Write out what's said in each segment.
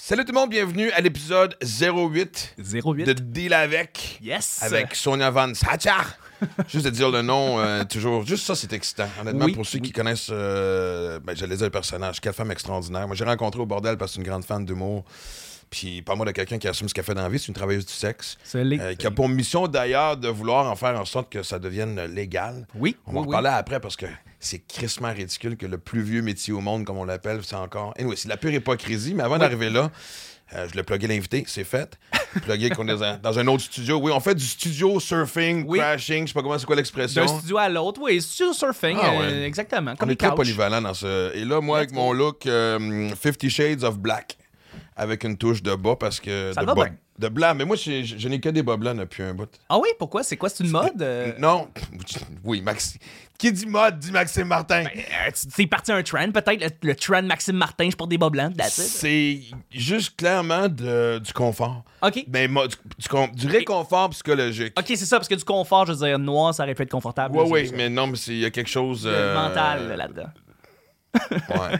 Salut tout le monde, bienvenue à l'épisode 08 08. de Deal avec. Yes. Avec Sonia Van Satchar. juste de dire le nom, euh, toujours. Juste ça, c'est excitant. Honnêtement, Oui, pour ceux oui. qui connaissent, euh, ben, j'allais dire le personnage. Quelle femme extraordinaire. Moi, j'ai rencontré au bordel parce que c'est une grande fan d'humour. Puis, pas moi de quelqu'un qui assume ce qu'elle fait dans la vie, c'est une travailleuse du sexe. C'est euh, qui a pour mission d'ailleurs de vouloir en faire en sorte que ça devienne légal. Oui, On va en oui. reparler après parce que c'est crissement ridicule que le plus vieux métier au monde, comme on l'appelle, c'est encore. Anyway, c'est la pure hypocrisie, mais avant d'arriver là, euh, je l'ai plugué l'invité, c'est fait. Plugué qu'on est dans, un autre studio. Oui, on fait du studio surfing, Oui. crashing, je sais pas comment c'est quoi l'expression. D'un studio à l'autre, oui, studio surfing, Ah, euh, exactement. On Comme est les très polyvalent dans ce. Et là, moi, avec mon look euh, Fifty Shades of Black, avec une touche de bas parce que. Ça de va bas- bien. De blanc, mais moi, je n'ai que des bas blancs depuis un bout. Ah oui, pourquoi? C'est quoi? C'est une mode? euh? Non. Oui, Max. Qui dit mode dit Maxime Martin. Euh, c'est parti un trend, peut-être. Le, le trend Maxime Martin, je porte des bas blancs. C'est juste clairement de- du confort. OK. Ben, mo- du, du con- du réconfort psychologique. OK, c'est ça, parce que du confort, je veux dire, noir, ça aurait pu être confortable. Oui, oui, mais non, mais il y a quelque chose. Il y a le euh, mental là-dedans. Ouais.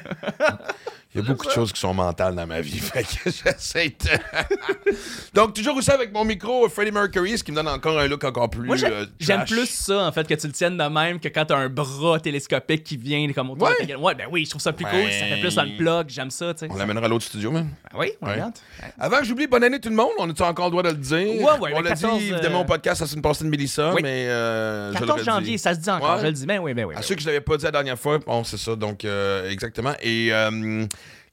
Il y a beaucoup de choses qui sont mentales dans ma vie. Fait que j'essaie de... Donc, toujours aussi avec mon micro, Freddie Mercury, ce qui me donne encore un look encore plus. Moi, j'aime euh, j'aime plus ça, en fait, que tu le tiennes de même que quand t'as un bras télescopique qui vient comme autour Ouais. de ta gueule. Ouais, ben oui, je trouve ça plus cool. Ça fait plus dans le plug, j'aime ça, tu sais. On l'amènera à l'autre studio, même. Oui, on Ouais. regarde. Avant que j'oublie, bonne année tout le monde. On a encore le droit de le dire? Ouais, ouais, On l'a dit, 14, évidemment, euh, au podcast, ça c'est une passée de Mélissa, Oui. mais euh, je 14 l'aurais janvier, dit. ça se dit encore, je le dis. Ben oui, ben oui. À ben ceux que je l'avais pas dit la dernière fois, bon, c'est ça, donc euh, exactement. Et euh,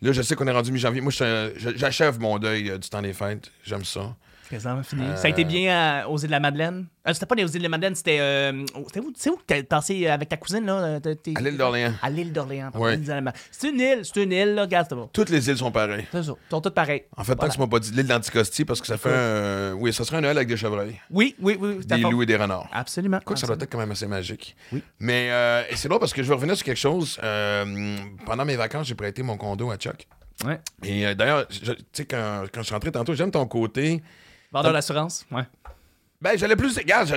là, je sais qu'on est rendu mi-janvier. Moi, j'achève mon deuil euh, du temps des fêtes. J'aime ça. Oui. Quasiment fini. Ça a été bien à- aux îles de la Madeleine. Euh, c'était pas les aux îles de la Madeleine, c'était. euh, c'était où, c'est où que t'as passé avec ta cousine, là? euh, t'es- t'es- À l'île d'Orléans. À l'île d'Orléans. Ouais. C'est une île, c'est une île, là, regarde, c'est bon. Toutes les îles sont pareilles. C'est ça. Ils sont toutes pareilles. En fait, tant que tu m'as pas dit l'île d'Anticosti, parce que ça fait un... Oui, ça serait un Noël avec des chevreuils, Oui, oui, oui. à des fait. loups et des renards. Absolument. Quoi que ça doit être quand même assez magique. Oui. Mais euh, et c'est drôle parce que je vais revenir sur quelque chose. Euh, pendant mes vacances, j'ai prêté mon condo à Chuck. Ouais. Et euh, d'ailleurs, je- tu sais, quand, quand je suis rentré tantôt, j'aime ton côté. Vendeur d'assurance? Ouais. Ben, j'allais plus. Regarde,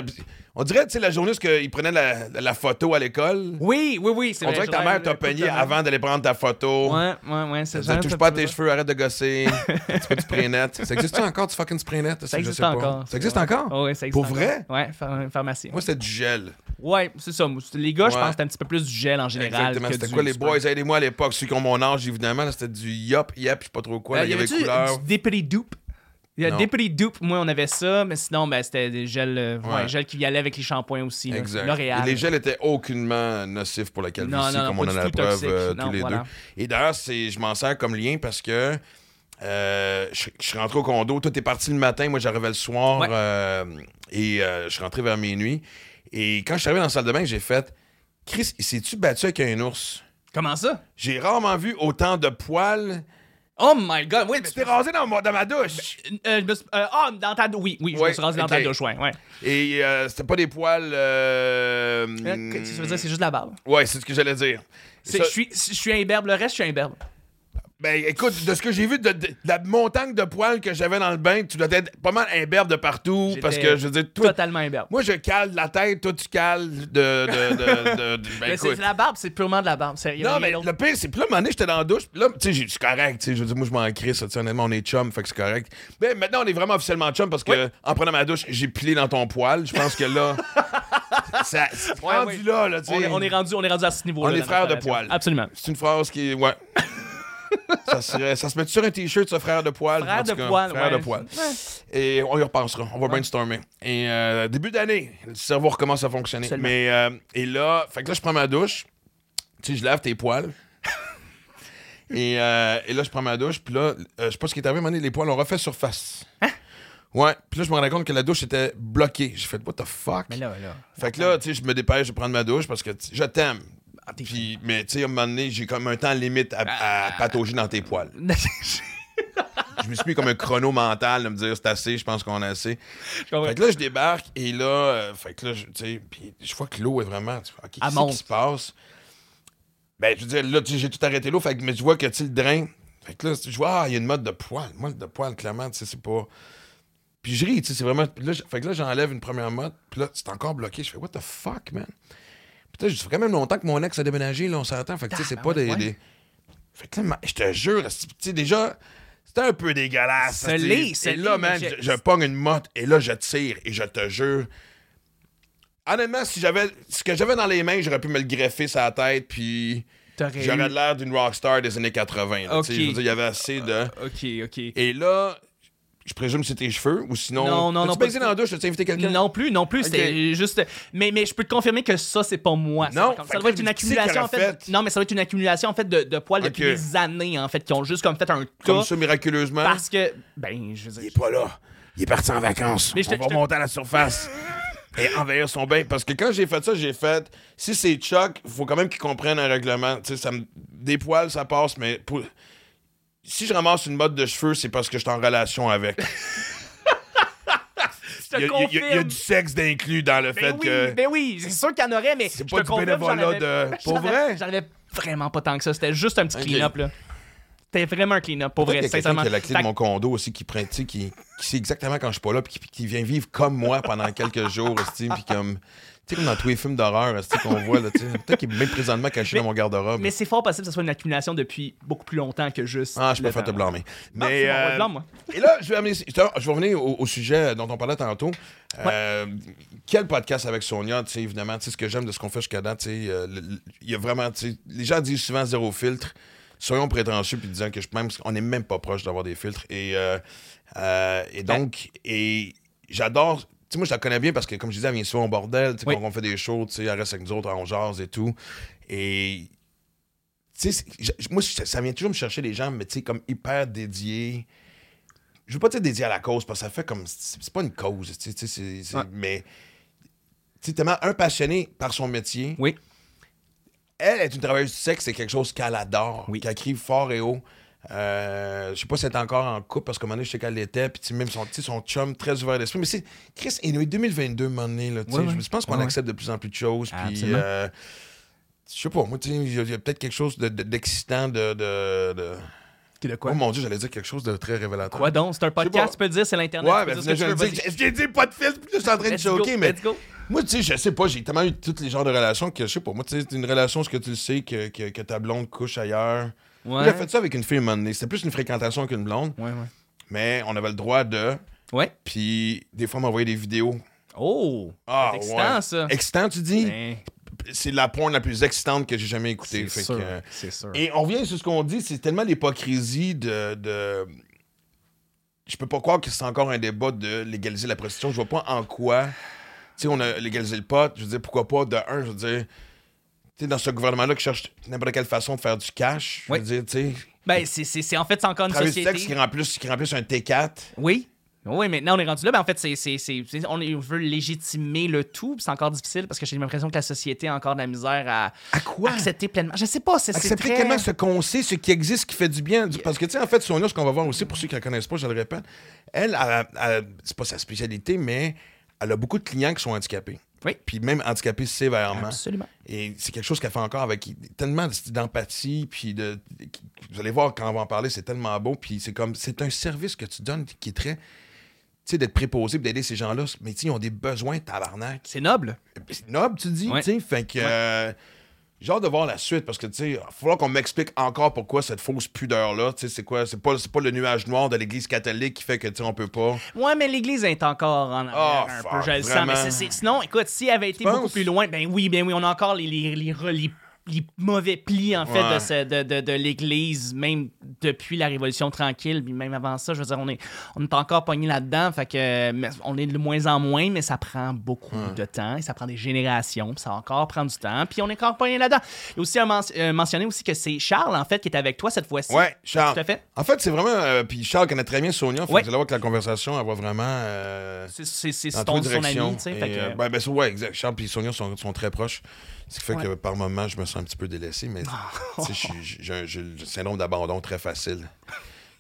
on dirait, tu sais, la journée où il prenait la, la photo à l'école. Oui, oui, oui. c'est On vrai, dirait que ta mère t'a peigné avant d'aller prendre ta photo. Ouais, ouais, ouais. C'est Ça ça. touche pas à tes cheveux, arrête de gosser. un petit peu de spray net. Ça existe encore du fucking spray net? Ça je existe sais pas. encore. Ça existe encore? Ouais, ça existe Pour encore. vrai? Ouais, ph- pharmacie. Moi, c'était du gel. Ouais, c'est ça. Moi, c'est- Les gars, je Ouais. pense que c'était un petit peu plus du gel en général. Exactement. que C'était du quoi les boys? Aidez-moi à l'époque. Ceux qui ont mon âge, évidemment, là, c'était du yop, yep, je sais pas trop quoi. Euh, il y avait avait-tu couleur. du Dippity Doop? Il y a Non. Dippity Doop, moi, on avait ça, mais sinon, ben, c'était des gels, euh, ouais. Ouais. gels qui y allaient avec les shampoings aussi. Exact. L'Oréal. Et les gels étaient aucunement nocifs pour la calvitie, Non, non, non, comme on en a la preuve euh, tous les voilà. deux. Et d'ailleurs, je m'en sers comme lien parce que euh, je, je suis rentré au condo. Toi, t'es parti le matin, moi, j'arrivais le soir Ouais. et je suis rentré vers minuit. Et quand je suis arrivé dans la salle de bain, j'ai fait Chris, il s'est-tu battu avec un ours? Comment ça? J'ai rarement vu autant de poils. Oh my god, oui. Tu t'es rasé dans, ma- dans ma douche. Euh, suis- euh, ah, dans ta douche. Oui, oui, je me suis rasé dans ta douche, ouais. ouais. Et euh, c'était pas des poils. euh, Euh, que- Tu veux dire, c'est juste la barbe. Ouais, c'est ce que j'allais dire. Je suis, je suis imberbe, le reste, je suis imberbe. Ben écoute, de ce que j'ai vu de, de- de la montagne de poils que j'avais dans le bain, tu dois être pas mal imberbe de partout. Parce que je veux dire, toi, Totalement imberbe. moi je cale la tête, toi tu cales de. de, de, ben, Mais c'est la barbe, c'est purement de la barbe. Non, mais le pire, c'est puis là, un moment donné, j'étais dans la douche, là, tu sais, c'est correct, je veux dire, moi, je m'en crisse, tu sais, honnêtement, on est chum, fait que c'est correct. Mais maintenant, on est vraiment officiellement chum parce que, en prenant ma douche, j'ai pilé dans ton poil. Je pense que là, ça, c'est Ouais, rendu là, là, tu sais. on, est, on est rendu, on est rendu à ce niveau-là. On est frères de poil. Absolument. C'est une phrase qui. Ouais. Ça, serait- ça se met sur un t-shirt, ça, frère de poil? Frère de cas, poil, Frère ouais. de poil. Et on y repensera. On va brainstormer. Et euh, début d'année, le cerveau recommence à fonctionner. Absolument. Mais, euh, et là, fait que là, je prends ma douche. Tu sais, je lave tes poils. et, euh, et là, je prends ma douche. Puis là, je sais pas ce qui est arrivé, donné, les poils ont refait surface. Hein? Ouais. Puis là, je me rendais compte que la douche était bloquée. J'ai fait, what the fuck? Mais là, là. Fait que là, tu sais, je me dépêche de prendre ma douche parce que je t'aime. Ah, Puis, mais tu sais, à un moment donné, j'ai comme un temps limite à, à patauger dans tes poils. Je me suis mis comme un chrono mental de me dire c'est assez, je pense qu'on a assez. Fait que là, je débarque et là, euh, fait que là, je- tu sais, puis je vois que l'eau est vraiment. tu fais, OK, Elle qu'est-ce qui se passe? Ben, je veux dire, là, tu sais, j'ai tout arrêté l'eau, fait que, mais je vois que, tu sais, le drain. Fait que là, je vois, ah, il y a une mode de poil. Moi, de poil, clairement, tu sais, c'est pas. Puis je ris, tu sais, c'est vraiment. Là, fait que là, j'enlève une première mode, puis là, c'est encore bloqué. Je fais, what the fuck, man? Putain, ça fait quand même longtemps que mon ex a déménagé, là, on s'entend. Fait que, tu sais, c'est pas des, ouais. des- Fait que je te jure, tu sais, déjà, C'était un peu dégueulasse. Et là, man, je, je- pogne une motte et là, je tire et je te jure. Honnêtement, si j'avais ce que j'avais dans les mains, j'aurais pu me le greffer sur la tête, puis j'aurais eu- l'air d'une rockstar des années 80. là, tu sais. Ok. Je veux dire, il y avait assez de. Ok, ok. Et là, je présume que c'est tes cheveux, ou sinon. Non, non, non, Tu baisé dans la douche, as-tu invité quelqu'un? Non plus, non plus, c'était juste. Mais, mais je peux te confirmer que ça, c'est pas moi. Non, ça doit être une c'est accumulation en fait. fait? Non, mais ça doit être une accumulation en fait de, de poils depuis des années en fait, qui ont juste comme fait un Comme ça, miraculeusement. Parce que. Ben, je veux Il dire. est pas là. Il est parti en vacances. Mais On va je te- monter à la surface et envahir son bain. Parce que quand j'ai fait ça, j'ai fait. Si c'est Chuck, faut quand même qu'il comprenne un règlement. Tu sais, ça me... Des poils, ça passe, mais pour- si je ramasse une mode de cheveux, c'est parce que je suis en relation avec. Il y, a- il y a- il y a confirme. du sexe d'inclus dans le Ben fait oui, que. ben oui, c'est sûr qu'il y en aurait, mais C'est pas du bénévolat de- Pour vrai? J'en avais vraiment pas tant que ça. C'était juste un petit Ok. clean-up, là. C'était vraiment un clean-up, pour vrai, y a sincèrement. a la clé de mon condo aussi qui prend, tu sais, qui, qui sait exactement quand je suis pas là, puis qui, qui vient vivre comme moi pendant quelques jours, esti, puis comme. Tu sais, comme dans tous les films d'horreur qu'on voit, là. Peut-être qu'il est même présentement caché Mais- dans mon garde-robe. Mais c'est fort possible que ce soit une accumulation depuis beaucoup plus longtemps que juste. Ah, je peux faire te blâmer. Mais. euh, blâme-moi. Et là, je vais, amener, je vais revenir au, au sujet dont on parlait tantôt. Euh, quel podcast avec Sonia, tu sais, évidemment, tu sais, ce que j'aime de ce qu'on fait jusqu'à date, tu sais, euh, il y a vraiment, tu sais, les gens disent souvent zéro filtre. Soyons prétentieux puis disant que je, même, on n'est même pas proche d'avoir des filtres. Et, euh, euh, et donc, et j'adore. Tu sais, moi, je la connais bien parce que, comme je disais, elle vient souvent au bordel. Oui. quand on fait des shows, tu sais, elle reste avec nous autres, on jase et tout. Et tu sais, moi, ça vient toujours me chercher des gens, mais tu sais, comme hyper dédiés. Je veux pas dire dédiés à la cause, parce que ça fait comme. C'est pas une cause, tu sais, c'est- Ouais. mais. Tu sais, tellement un passionné par son métier. Oui. Elle est une travailleuse du sexe, c'est quelque chose qu'elle adore, Oui. qu'elle crie fort et haut. Euh, je sais pas si elle est encore en couple parce qu'à un moment donné, je sais qu'elle l'était, puis même son, son chum très ouvert d'esprit. Mais c'est. Chris, est 2022, à un moment donné, là, Ouais, ouais. je pense qu'on Ouais, accepte de plus en plus de choses, puis. Euh, je sais pas, moi, tu sais, il y a, peut-être quelque chose de- de- d'excitant de. de, de... De quoi? Oh mon dieu, j'allais dire quelque chose de très révélateur. Quoi donc? C'est un podcast, tu peux dire, c'est l'Internet. Ouais, ben, j'ai dit pas de fils, puis je suis en train de choquer, mais. let's go. Moi, tu sais, je sais pas, j'ai tellement eu tous les genres de relations que je sais pas. Moi, tu sais, c'est une relation, ce que tu le sais, que, que, que ta blonde couche ailleurs. Ouais. J'ai fait ça avec une fille un. C'était plus une fréquentation qu'une blonde, Ouais, ouais. mais on avait le droit de. Ouais. Puis, des fois, on m'envoyait des vidéos. Oh! Ah, excitant, ouais. ça. Excitant, tu dis? Ben, C'est la porn la plus excitante que j'ai jamais écoutée. c'est sûr. que, sûr. Et on revient sur ce qu'on dit, c'est tellement l'hypocrisie de, de- Je peux pas croire que c'est encore un débat de légaliser la prostitution. Je vois pas en quoi. Tu sais, on a légalisé le pot. Je veux dire, pourquoi pas, de un, je veux dire. Tu sais, dans ce gouvernement-là qui cherche n'importe quelle façon de faire du cash, je Oui. veux dire, tu Ben, c'est- c'est c'est- en fait, c'est encore une du société. sexe qui remplissent, qui remplissent un T4. Oui. Oui, maintenant on est rendu là. Ben, en fait, c'est, c'est, c'est- c'est- on, veut légitimer le tout. C'est encore difficile parce que j'ai l'impression que la société a encore de la misère à À quoi? accepter pleinement. Je sais pas, c'est, c'est Accepter très... tellement ce qu'on sait, ce qui existe, ce qui fait du bien. Parce que, tu sais, en fait, Sonia, ce qu'on va voir aussi, pour ceux qui ne la connaissent pas, je le répète, elle, elle, elle- c'est pas sa spécialité, mais elle a beaucoup de clients qui sont handicapés. Oui. Puis même handicapés sévèrement. Absolument. Et c'est quelque chose qu'elle fait encore avec tellement d'empathie, puis de... Vous allez voir quand on va en parler, c'est tellement beau, puis c'est comme... C'est un service que tu donnes qui est très... Tu sais, d'être préposé, d'aider ces gens-là, mais tu sais, ils ont des besoins, tabarnak. C'est noble. C'est noble, tu dis, Ouais. tu sais. Fait que. euh, j'ai hâte de voir la suite parce que, tu sais, il va falloir qu'on m'explique encore pourquoi cette fausse pudeur-là, tu sais, c'est quoi? C'est pas, pas le nuage noir de l'Église catholique qui fait que, tu sais, on peut pas. Ouais, mais l'Église est encore en arrière Oh, un fuck, peu, je le sens. Mais sinon, écoute, si elle avait été beaucoup plus loin, ben oui, ben oui, on a encore les, les, les- les mauvais plis, en fait, Ouais. de, ce- de, de, de l'Église, même depuis la Révolution tranquille, puis même avant ça, je veux dire, on est, on est encore pogné là-dedans, fait que on est de moins en moins, mais ça prend beaucoup de temps, et ça prend des générations, puis ça va encore prendre du temps, puis on est encore pogné là-dedans. Il y a aussi men- euh, mentionné aussi que c'est Charles, en fait, qui est avec toi cette fois-ci. Ouais, Charles. Tout à fait. En fait, c'est vraiment. euh, puis Charles connaît très bien Sonia. Fait Ouais. que vous allez voir que la conversation, elle va vraiment. euh, C'est- son directions. ami, tu sais, Et, fait que- euh, ben, ben, ouais, exact. Charles et Sonia sont, sont très proches. Ce qui fait Ouais. que par moments, je me sens un petit peu délaissé, mais suis- j'ai le syndrome d'abandon très facile.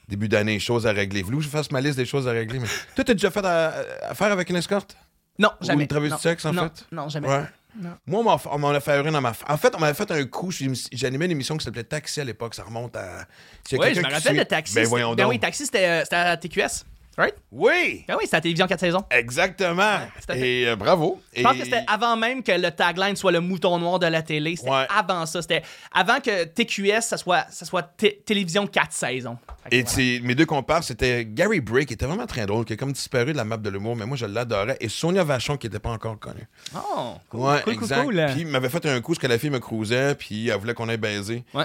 Début d'année, choses à régler. Voulez-vous que je fasse ma liste des choses à régler? Mais... Toi, t'as déjà fait à- affaire avec une escorte? Non, Ou jamais. une travailleuse Non. du sexe, en Non, fait? Non, jamais. Ouais. Non. Moi, on m'en- a fait une dans ma. En fait, on m'avait fait un coup. j'ai- J'animais une émission qui s'appelait Taxi à l'époque. Ça remonte à. Oui, je me rappelle de Taxi. Ben voyons ben donc. oui, Taxi, c'était euh, c'était à TQS. Right? Oui! Ah oui, c'était la télévision 4 saisons. Exactement. Et euh, bravo. Je pense que c'était avant même que le tagline soit le mouton noir de la télé. C'était Ouais. avant ça. C'était avant que TQS, ça soit, ça soit té- télévision 4 saisons. Et voilà. c'est- mes deux compères, c'était Gary Bray, qui était vraiment très drôle, qui a comme disparu de la map de l'humour, mais moi, je l'adorais. Et Sonia Vachon, qui n'était pas encore connue. Oh, cool, Ouais, cool, cool. Puis m'avait fait un coup, ce que la fille me cruisait, puis elle voulait qu'on aille baiser. Ouais.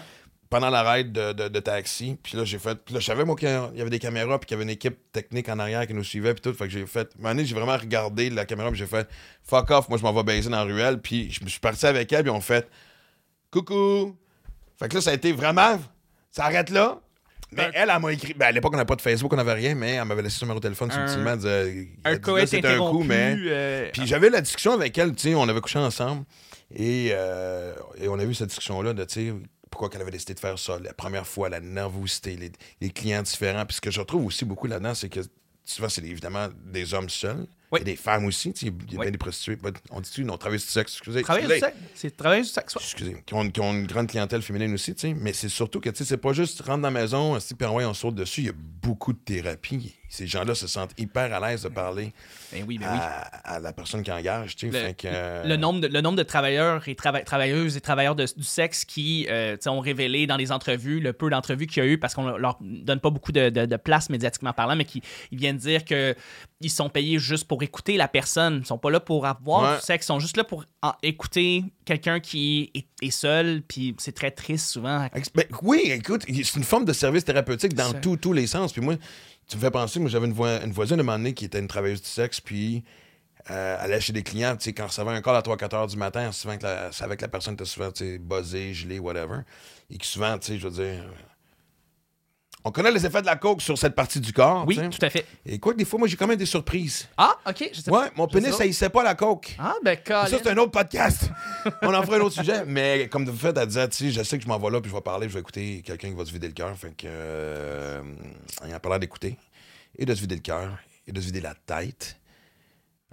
Pendant la ride de, de- de taxi. Puis là, j'ai fait. Puis là, je savais, moi, qu'il y avait des caméras, puis qu'il y avait une équipe technique en arrière qui nous suivait, puis tout. Fait que j'ai fait. À un moment donné, j'ai vraiment regardé la caméra, puis j'ai fait fuck off, moi, je m'en vais baiser dans la ruelle. Puis je me suis parti avec elle, puis on fait coucou. Fait que là, ça a été vraiment. Ça arrête là. Mais elle, elle m'a écrit. Ben, à l'époque, on n'avait pas de Facebook, on n'avait rien, mais elle m'avait laissé son numéro de téléphone Un- subtilement. disait, un c'était un coup, mais. euh, Puis j'avais la discussion avec elle, tu sais, on avait couché ensemble. Et, euh, et on a vu cette discussion-là de, tu sais, pourquoi qu'elle avait décidé de faire ça. La première fois, la nervosité, les, les clients différents. Puis ce que je retrouve aussi beaucoup là-dedans, c'est que souvent, c'est évidemment des hommes seuls. Oui. Et des femmes aussi. tu sais, Il y a Oui. bien des prostituées. On dit-tu, non, travailleuses du sexe, excusez. Travailler du sexe. C'est travailler du sexe. ouais. Excusez, qui ont, qui ont une grande clientèle féminine aussi, tu sais. Mais c'est surtout que, tu sais, c'est pas juste rentre dans la maison, puis envoie, on saute dessus. Il y a beaucoup de thérapie. Ces gens-là se sentent hyper à l'aise de parler Ben oui, ben oui. à, à la personne qui engage, tu sais. Le, Fait que, euh, le nombre de, le nombre de travailleurs et trava- travailleuses et travailleurs de- du sexe qui euh, ont révélé dans les entrevues, le peu d'entrevues qu'il y a eu, parce qu'on leur donne pas beaucoup de, de- de place médiatiquement parlant, mais qui ils viennent dire que ils sont payés juste pour écouter la personne. Ils sont pas là pour avoir Ouais. du sexe, ils sont juste là pour en- écouter quelqu'un qui est, est seul, puis c'est très triste souvent. Ben, oui, écoute, c'est une forme de service thérapeutique dans tous les sens. Puis moi, tu me fais penser, moi, j'avais une, voi- une voisine à un moment donné qui était une travailleuse du sexe, puis euh, elle allait chez des clients, tu sais, quand elle recevait un call à 3-4 heures du matin, souvent que la, savait que la personne était souvent, tu sais, buzzée, gelée, whatever. Et que souvent, tu sais, je veux dire. On connaît les effets de la coke sur cette partie du corps. Oui, tout à fait. Et quoi que des fois, moi, j'ai quand même des surprises. Ah, ok. Je sais Ouais, pas. mon Je pénis, ça hissait pas la coke. Ah, ben, Ça, c'est un autre podcast. On en fera un autre sujet. Mais comme de fait, elle disait, tu sais, je sais que je m'en vais là, puis je vais parler, je vais écouter quelqu'un qui va se vider le cœur. Fait que. Euh, pas l'air d'écouter. Et de se vider le cœur. Et de se vider la tête.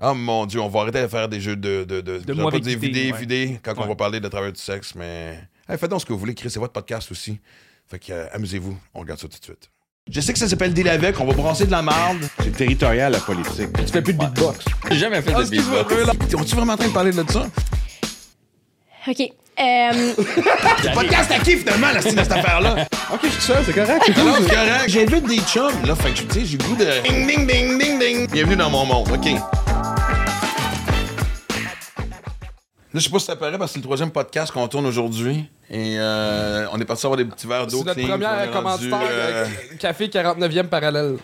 Oh mon Dieu, on va arrêter de faire des jeux de. De, de, moi pas dire vider, vider, ouais. vider quand on va parler de travail du sexe, mais. Hey, faites donc ce que vous voulez, Chris, c'est votre podcast aussi. Fait que, euh, amusez-vous. On regarde ça tout de suite. Je sais que ça s'appelle Deal avec, on va brasser de la marde. C'est territorial, la politique. Tu fais plus de beatbox. J'ai jamais fait de beatbox. On-tu vraiment en train de parler de ça? OK. Euh, Podcast à qui finalement, la style de cette affaire-là? Ok, je suis seul, c'est correct. c'est Non, cool. c'est correct. J'invite des chums, là. Fait que, tu sais, j'ai le goût de. Ding, ding, ding, ding, ding. Bienvenue dans mon monde, OK. Là, je sais pas si ça paraît parce que c'est le troisième podcast qu'on tourne aujourd'hui. Et euh, on est parti avoir des petits verres d'eau. C'est notre rendu, commanditaire, euh, euh, Café 49e parallèle.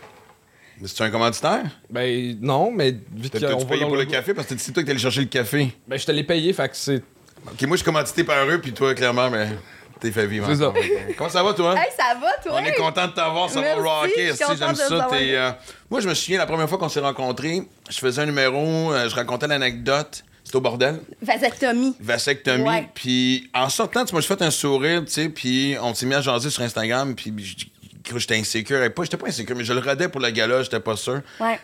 Mais c'est un commanditaire? Ben non, mais vite T'as- va payé pour le le- café? Parce que c'est toi qui allé chercher le café. Ben je te l'ai payé, fait que c'est. OK, moi, je suis commandité par eux, puis toi, clairement, mais t'es fait vivre. C'est ça. Comment ça va, toi? hey, ça va, toi? On est content de t'avoir, ça va rocker. Si, j'aime ça. t'es, euh, Moi, je me souviens, la première fois qu'on s'est rencontrés, je faisais un numéro, euh, je racontais l'anecdote. C'était au bordel, Vasectomie. vasectomie. Puis en sortant, tu m'as fait un sourire, tu sais, puis on s'est mis à jaser sur Instagram, puis j'étais insécure. Et pas, j'étais pas insécure, mais je le rodais pour le gala, j'étais pas sûr.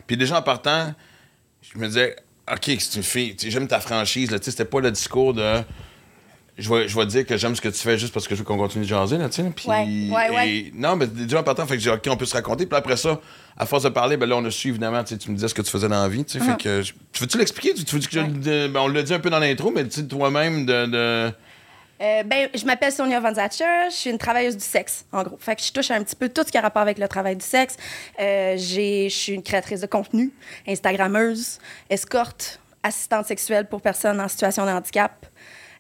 Puis déjà en partant, je me disais, OK, c'est une fille, j'aime ta franchise, là, tu sais, c'était pas le discours de. Je vais, je vais dire que j'aime ce que tu fais juste parce que je veux qu'on continue de jaser, là, tu sais. Puis, Ouais, ouais, ouais. et- non, mais déjà en partant, fait que j'ai OK, on peut se raconter. Puis après ça, à force de parler, ben là, on a su, évidemment, tu me disais ce que tu faisais dans la vie, tu. Fait que, je- tu veux-tu l'expliquer? Tu, veux que je le- ben, on l'a dit un peu dans l'intro, mais tu toi-même, de. de... Euh, ben, je m'appelle Sonia Van Zatcher, je suis une travailleuse du sexe, en gros. Fait que je touche un petit peu tout ce qui a rapport avec le travail du sexe. Euh, je suis une créatrice de contenu, Instagrammeuse, escorte, assistante sexuelle pour personnes en situation de handicap.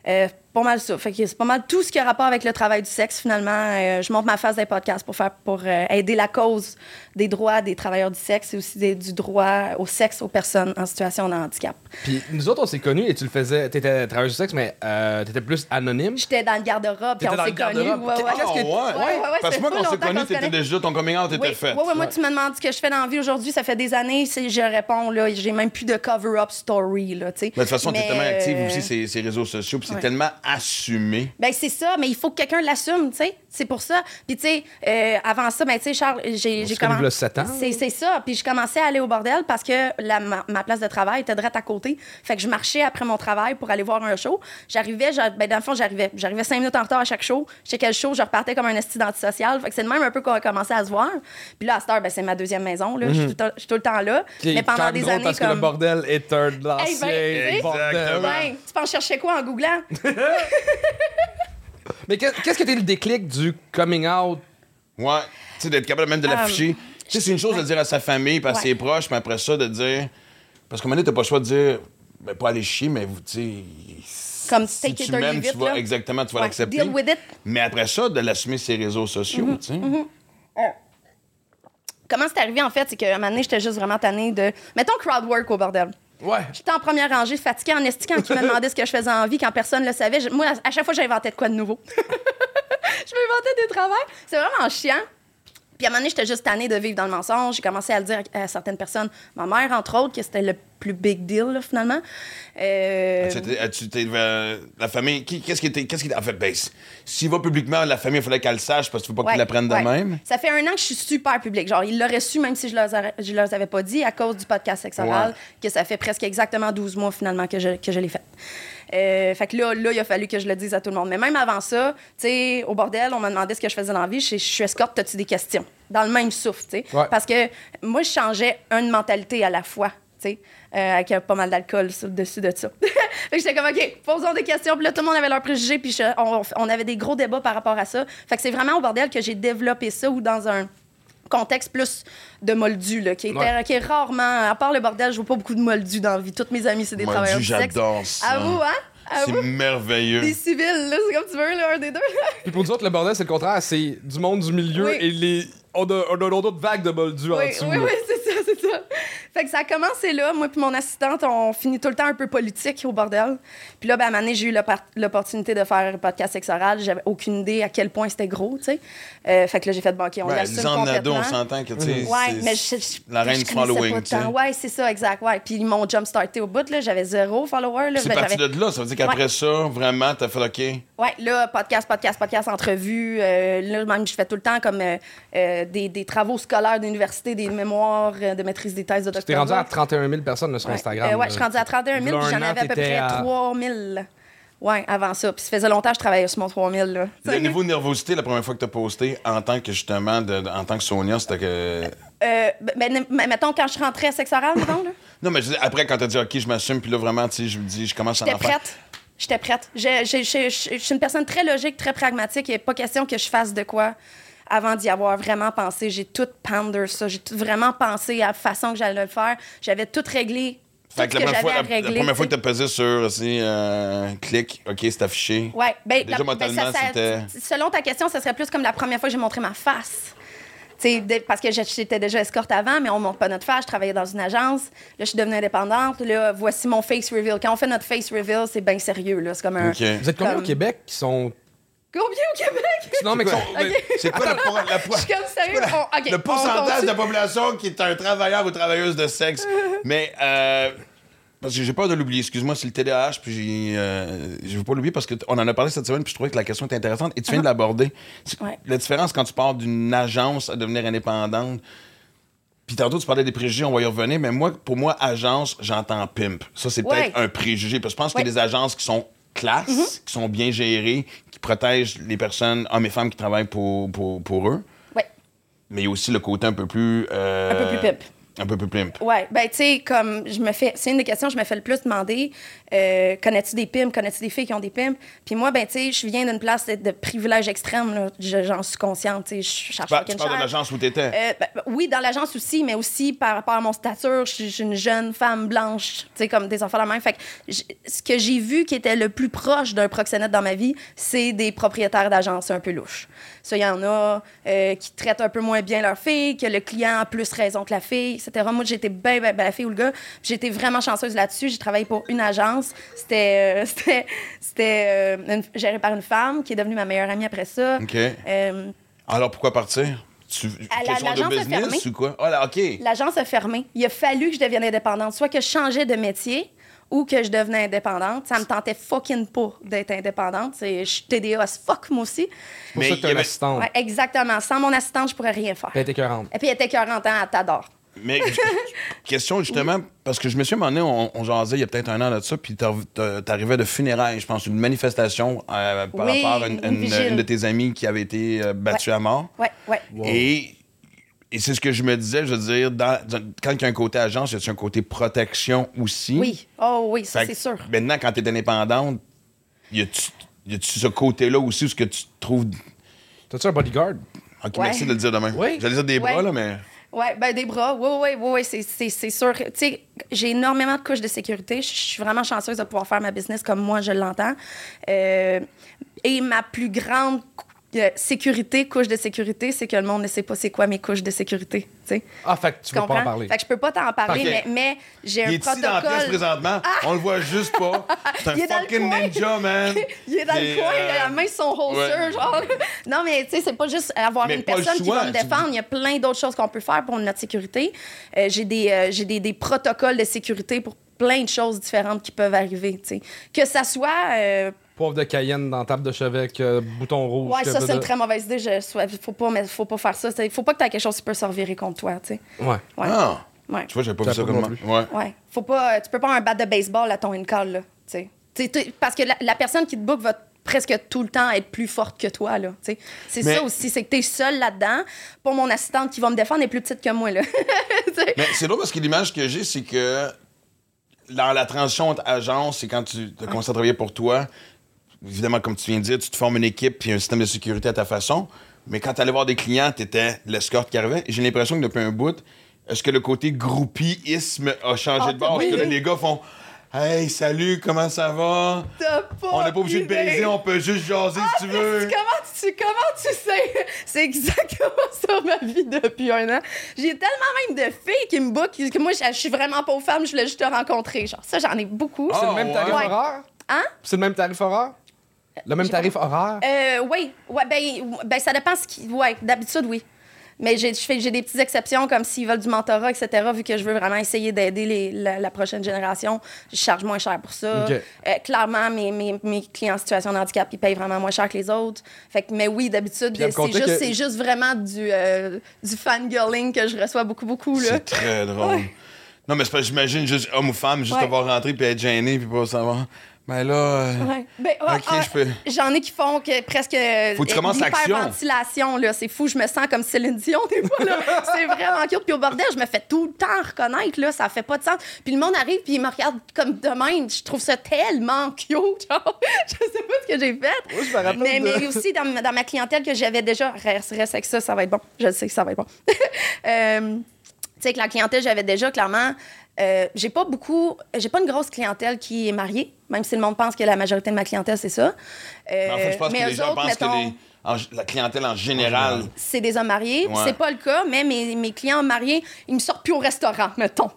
Euh, pas mal ça. Fait que c'est pas mal tout ce qui a rapport avec le travail du sexe, finalement. Euh, je monte ma face des podcasts pour faire pour euh, aider la cause des droits des travailleurs du sexe et aussi des- du droit au sexe aux personnes en situation de handicap. Puis nous autres, on s'est connus et tu le faisais. T'étais travailleuse du sexe, mais euh, t'étais plus anonyme? J'étais dans le garde-robe, puis T'étais on dans s'est connus. Ouais, ouais. Ah, ouais. Ouais, ouais, ouais, Parce ça que moi, fait quand on s'est connus, t'étais déjà, ton coming out était Oui, fait. ouais, ouais, moi, tu me demandes ce que je fais dans la vie aujourd'hui, ça fait des années, c'est- je réponds, là, j'ai même plus de cover-up story, là, tu sais. Mais de toute façon, t'es tellement active euh, aussi, ces, ces réseaux sociaux, puis c'est ouais. tellement assumer. Ben c'est ça, mais il faut que quelqu'un l'assume, tu sais. C'est pour ça. Puis tu sais, euh, avant ça, ben tu sais, Charles, j'ai j'ai se connaît commen- v'là sept ans. C'est c'est ça. Puis je commençais à aller au bordel parce que la, ma, ma place de travail était direct à côté. Fait que je marchais après mon travail pour aller voir un show. J'arrivais, j'a- ben dans le fond, j'arrivais, j'arrivais cinq minutes en retard à chaque show. Je checkais le show, je repartais comme un esti d'antisocial. Fait que c'est de même un peu qu'on a commencé à se voir. Puis là, à cette heure, ben c'est ma deuxième maison. Là. Je suis tout le temps- je suis tout le temps là. Qui mais pendant des années parce que le bordel est un Hey, ben, tu sais, bordel. Ouais, tu penses chercher quoi en googlant? Mais qu'est- qu'est-ce que t'es le déclic du coming out? Ouais. Tu sais, d'être capable même de l'afficher. tu sais, c'est une chose de dire à sa famille, puis à Ouais. ses proches, mais après ça, de dire. Parce qu'à un moment donné, t'as pas le choix de dire. Ben, pas aller chier, mais vous, tu sais. Comme si take tu m'aimes, tu vas, là. exactement, tu vas Ouais, l'accepter. Deal with it. Mais après ça, de l'assumer ses réseaux sociaux, Mm-hmm. tu sais. Comment c'est arrivé, en fait, c'est qu'à un moment donné, j'étais juste vraiment tannée de. Mettons crowd work au bordel. Ouais. J'étais en première rangée, fatiguée en esti quand ils me demandaient ce que je faisais en vie, quand personne ne le savait. Moi, à chaque fois, j'inventais de quoi de nouveau. je m'inventais des travails. C'est vraiment chiant. Puis à un moment donné, j'étais juste tannée de vivre dans le mensonge. J'ai commencé à le dire à, certaines personnes. Ma mère, entre autres, que c'était le plus big deal, là, finalement. Euh, Tu t'es- tu t'es- euh, la famille, qu'est-ce qui était. Qu'est-ce qui, en fait, ben, s'il va publiquement, la famille, il fallait qu'elle le sache parce que tu veux pas Ouais, qu'ils l'apprennent de ouais. même? Ça fait un an que je suis super public. Genre, ils l'auraient su même si je leur, je leur avais pas dit à cause du podcast Sex Oral, Ouais. que ça fait presque exactement 12 mois finalement que je, que je l'ai fait. Euh, fait que là, là, il a fallu que je le dise à tout le monde. Mais même avant ça, tu sais, au bordel, on m'a demandé ce que je faisais dans la vie. Je, je suis escorte, as-tu des questions? Dans le même souffle, tu sais. Ouais. Parce que moi, je changeais une mentalité à la fois, tu sais, euh, avec euh, pas mal d'alcool sur le dessus de ça. fait que j'étais comme, OK, posons des questions. Puis là, tout le monde avait leurs préjugés, puis je- on, on avait des gros débats par rapport à ça. Fait que c'est vraiment au bordel que j'ai développé ça ou dans un contexte plus de moldu, là, qui, était, Ouais. qui est rarement, à part le bordel, je vois pas beaucoup de moldu dans la vie. Toutes mes amies, c'est des Moldu, travailleurs du sexe. j'adore ça. À vous, hein? C'est merveilleux. Des civils, là, c'est comme tu veux, là, un des deux. Puis pour nous autres, le bordel, c'est le contraire. C'est du monde du milieu Oui. et les. On a, on a une autre vague de moldu en Oui, dessous. oui, là. oui, c'est ça, ça. Fait que ça a commencé là. Moi puis mon assistante, on finit tout le temps un peu politique au bordel. Puis là, ben, à un moment donné, j'ai eu l'oppor- l'opportunité de faire un podcast sexe oral. J'avais aucune idée à quel point c'était gros, tu sais. Euh, fait que là, j'ai fait, OK, on Ouais, l'assume complètement. on s'entend que, tu sais. Ouais, mais je, je- La reine je du following, tu sais. Ouais, c'est ça, exact. Ouais. Puis m'ont jump starté au bout, là. J'avais zéro follower, là. C'est Ben, parti de là. Ça veut dire qu'après Ouais. ça, vraiment, t'as fait OK. Ouais, là, podcast, podcast, podcast, entrevue. euh, là, même, je fais tout le temps comme euh, euh, des, des travaux scolaires d'université, des mémoires de maîtrise des thèses de T'es doctorat. rendu à 31 000 personnes là, sur Ouais. Instagram. Euh, ouais, je suis rendue à 31 000, puis j'en avais à peu près à- 3 000. Ouais, avant ça. Puis ça faisait longtemps que je travaillais sur mon 3 000. Là. Le niveau de nervosité, la première fois que t'as posté, en tant que justement, de- en tant que Sonia, c'était que. Euh, ben, ben, mais mettons, quand je rentrais à sexe oral, mettons, là, Non, mais après, quand t'as dit OK, je m'assume, puis là, vraiment, tu sais, je me dis, je commence à j'étais en faire. prête. J'étais prête. Je suis une personne très logique, très pragmatique. Il n'est pas question que je fasse de quoi avant d'y avoir vraiment pensé. J'ai tout ponder ça. J'ai tout vraiment pensé à la façon que j'allais le faire. J'avais tout réglé. Fait que la que première, fois, j'avais à la, la régler. première fois que tu t'as pesé sur aussi, euh, clic, OK, c'est affiché. Ouais, ben, Déjà, la- mentalement, ben, ça- Selon ta question, ce serait plus comme la première fois que j'ai montré ma face. De- parce que j'étais déjà escorte avant, mais on montre pas notre face. Je travaillais dans une agence. Là, je suis devenue indépendante. Là, voici mon face reveal. Quand on fait notre face reveal, c'est bien sérieux. là. C'est comme un. Vous êtes combien Comme- au Québec qui sont. Combien au Québec? Non, mais. C'est quoi? La, la Je suis comme sérieux. On- le pourcentage de la population qui est un travailleur ou travailleuse de sexe? Mais, euh, parce que j'ai peur de l'oublier, excuse-moi, c'est le TDAH, puis j'ai, euh, je veux pas l'oublier parce qu'on en a parlé cette semaine, puis je trouvais que la question était intéressante, et tu viens de l'aborder. C'est- Uh-huh. Ouais. La différence quand tu pars d'une agence à devenir indépendante, puis tantôt, tu parlais des préjugés, on va y revenir, mais moi, pour moi, agence, j'entends pimp. Ça, c'est Ouais. peut-être un préjugé, parce que je pense qu'il y a des agences qui sont classes, Mm-hmm. qui sont bien gérées, qui protègent les personnes, hommes et femmes qui travaillent pour, pour, pour eux. Ouais, Mais il y a aussi le côté un peu plus. euh, un peu plus pimp. Un peu plus pimp. Ouais, ben tu sais, comme je me fais, c'est une des questions que je me fais le plus demander. Euh, connais-tu des pimps, connais-tu des filles qui ont des pimps? Puis moi, ben tu sais, je viens d'une place de, de privilège extrême, j'en suis consciente, tu sais, je cherche parles, fucking tu parles de l'agence où tu étais. Euh, ben, ben, oui, dans l'agence aussi, mais aussi par rapport à mon stature, je suis- une jeune femme blanche, tu sais, comme des enfants la même. Fait que ce que j'ai vu qui était le plus proche d'un proxénète dans ma vie, c'est des propriétaires d'agences un peu louches. Ça, il y en a euh, qui traitent un peu moins bien leur fille, que le client a plus raison que la fille, etc. Moi, j'étais bien, bien, ben, la fille ou le gars. Été vraiment chanceuse là-dessus. J'ai travaillé pour une agence. C'était, euh, c'était, euh, géré par une femme qui est devenue ma meilleure amie après ça. OK. Euh, Alors pourquoi partir? Tu, de l'agence est business fermée. ou quoi? Ah, là, OK. L'agence a fermé. Il a fallu que je devienne indépendante, soit que je changeais de métier ou que je devenais indépendante. Ça me tentait fucking pas d'être indépendante. C'est- Je suis TDA as fuck, moi aussi. C'est pour Mais ça que t'as une assistante. Ouais, exactement. Sans mon assistante, je pourrais rien faire. Elle était écœurante. Et puis, elle était 40 ans, elle t'adore. Mais question justement, parce que je me suis demandé, on, on jasait il y a peut-être un an de ça, puis t'ar- t'ar- t'arrivais de funérailles, je pense, une manifestation euh, par Oui, rapport à une, une une- vigile. une de tes amies qui avait été euh, battue à mort. Ouais, ouais. Et, et c'est ce que je me disais, je veux dire, dans, dans- quand il y a un côté agence, il y a un côté protection aussi? Oui. Oh oui, ça, c'est sûr. Maintenant, quand tu es indépendante, y a-tu y a-tu ce côté-là aussi où ce que tu trouves. T'as-tu un bodyguard? Ok, Ouais. merci de le dire demain. Oui. J'allais dire des bras, Ouais. là, mais. Ouais, ben des bras. Oui, oui, oui, oui, c'est- c'est c'est sûr. Tu sais, j'ai énormément de couches de sécurité. Je suis vraiment chanceuse de pouvoir faire ma business comme moi, je l'entends. Euh, et ma plus grande euh, sécurité, couche de sécurité, c'est que le monde ne sait pas c'est quoi mes couches de sécurité. Tu sais. Ah, fait que tu Tu peux pas en parler. Fait que je peux pas t'en parler, mais, mais j'ai un Il est ici dans la pièce protocole. présentement. On le voit juste pas. C'est un Il est dans le fucking coin. ninja, man. Il est dans le coin, euh, il a la main sur son holster, ouais. genre. Non, mais tu sais, c'est pas juste avoir Mais une personne qui va me défendre. Il y a plein d'autres choses qu'on peut faire pour notre sécurité. Euh, j'ai des, euh, j'ai des, des protocoles de sécurité pour plein de choses différentes qui peuvent arriver, tu sais. Que ça soit... euh, Poivre de Cayenne dans table de chevet avec euh, bouton rouge. ouais, ça, c'est une très mauvaise idée. Je, faut, pas, mais faut pas faire ça. Il faut pas que tu aies quelque chose qui peut se revirer contre toi, tu sais. Ouais. Ouais. Ah, Ouais. tu vois, j'avais pas vu ça comme non moi. plus. Ouais. Ouais. Faut pas, tu peux pas avoir un bat de baseball à ton in-call, là. tu. Tu tu- parce que la, la personne qui te book va presque tout le temps être plus forte que toi, là. tu sais. C'est Mais- ça aussi, c'est que t'es seul là-dedans. Pour mon assistante qui va me défendre est plus petite que moi, là. Tu sais. Mais c'est drôle parce que l'image que j'ai, c'est que dans la transition entre agence, c'est quand tu as commencé à travailler pour toi, évidemment, comme tu viens de dire, tu te formes une équipe puis un système de sécurité à ta façon. Mais quand tu allais voir des clients, tu étais l'escorte qui arrivait. J'ai l'impression que depuis un bout, est-ce que le côté groupisme a changé Ah, de bord? oui. Parce que là, les gars font Hey, salut, comment ça va? Pas On n'est pas obligé de baiser, on peut juste jaser si tu veux. Comment tu, comment tu sais? C'est exactement ça ma vie depuis un an. J'ai tellement même de filles qui me bookent que moi, je je suis vraiment pas aux femmes, je voulais juste te rencontrer. Genre, ça, j'en ai beaucoup. Ah, C'est le même tarif ouais. horaire? Hein? C'est le même tarif horaire? Le même tarif horaire? Euh, oui, ouais, ben, ben, ça dépend ce qui. Ouais, d'habitude, oui. Mais j'ai je fais- j'ai des petites exceptions comme s'ils veulent du mentorat, etc. Vu que je veux vraiment essayer d'aider les- la, la prochaine génération, je charge moins cher pour ça. Euh, clairement, mes, mes, mes clients en situation de handicap, ils payent vraiment moins cher que les autres. Fait que, mais oui, d'habitude, c'est juste, que- c'est juste vraiment du, euh, du fangirling que je reçois beaucoup, beaucoup. Là. C'est très drôle. Ouais. Non, mais c'est pas, j'imagine, juste homme ou femme, juste Ouais. avoir rentré puis être gêné puis pas savoir. Ben là. euh, Ouais. Ben, ah, Ok, ah, je peux. J'en ai qui font que presque. Faut que tu commences l'action. ventilation, là. C'est fou, je me sens comme Céline Dion, des fois, là. C'est vraiment cute. Puis au bordel, je me fais tout le temps reconnaître, là. Ça fait pas de sens. Puis le monde arrive, puis il me regarde comme de même. Je trouve ça tellement cute, genre. Je sais pas ce que j'ai fait. Je me rappelle Mais, de- mais aussi dans, ma- dans ma clientèle que j'avais déjà, reste, reste avec ça, ça va être bon. Je sais que ça va être bon. Euh, sais, que la clientèle, j'avais déjà clairement. euh, j'ai pas beaucoup. J'ai pas une grosse clientèle qui est mariée, même si le monde pense que la majorité de ma clientèle, c'est ça. Mais en fait, je pense mais que les gens autres, pensent mettons, que les- en- la clientèle en général. c'est des hommes mariés. Ouais. C'est pas le cas, mais mes, mes clients mariés, ils me sortent plus au restaurant, mettons.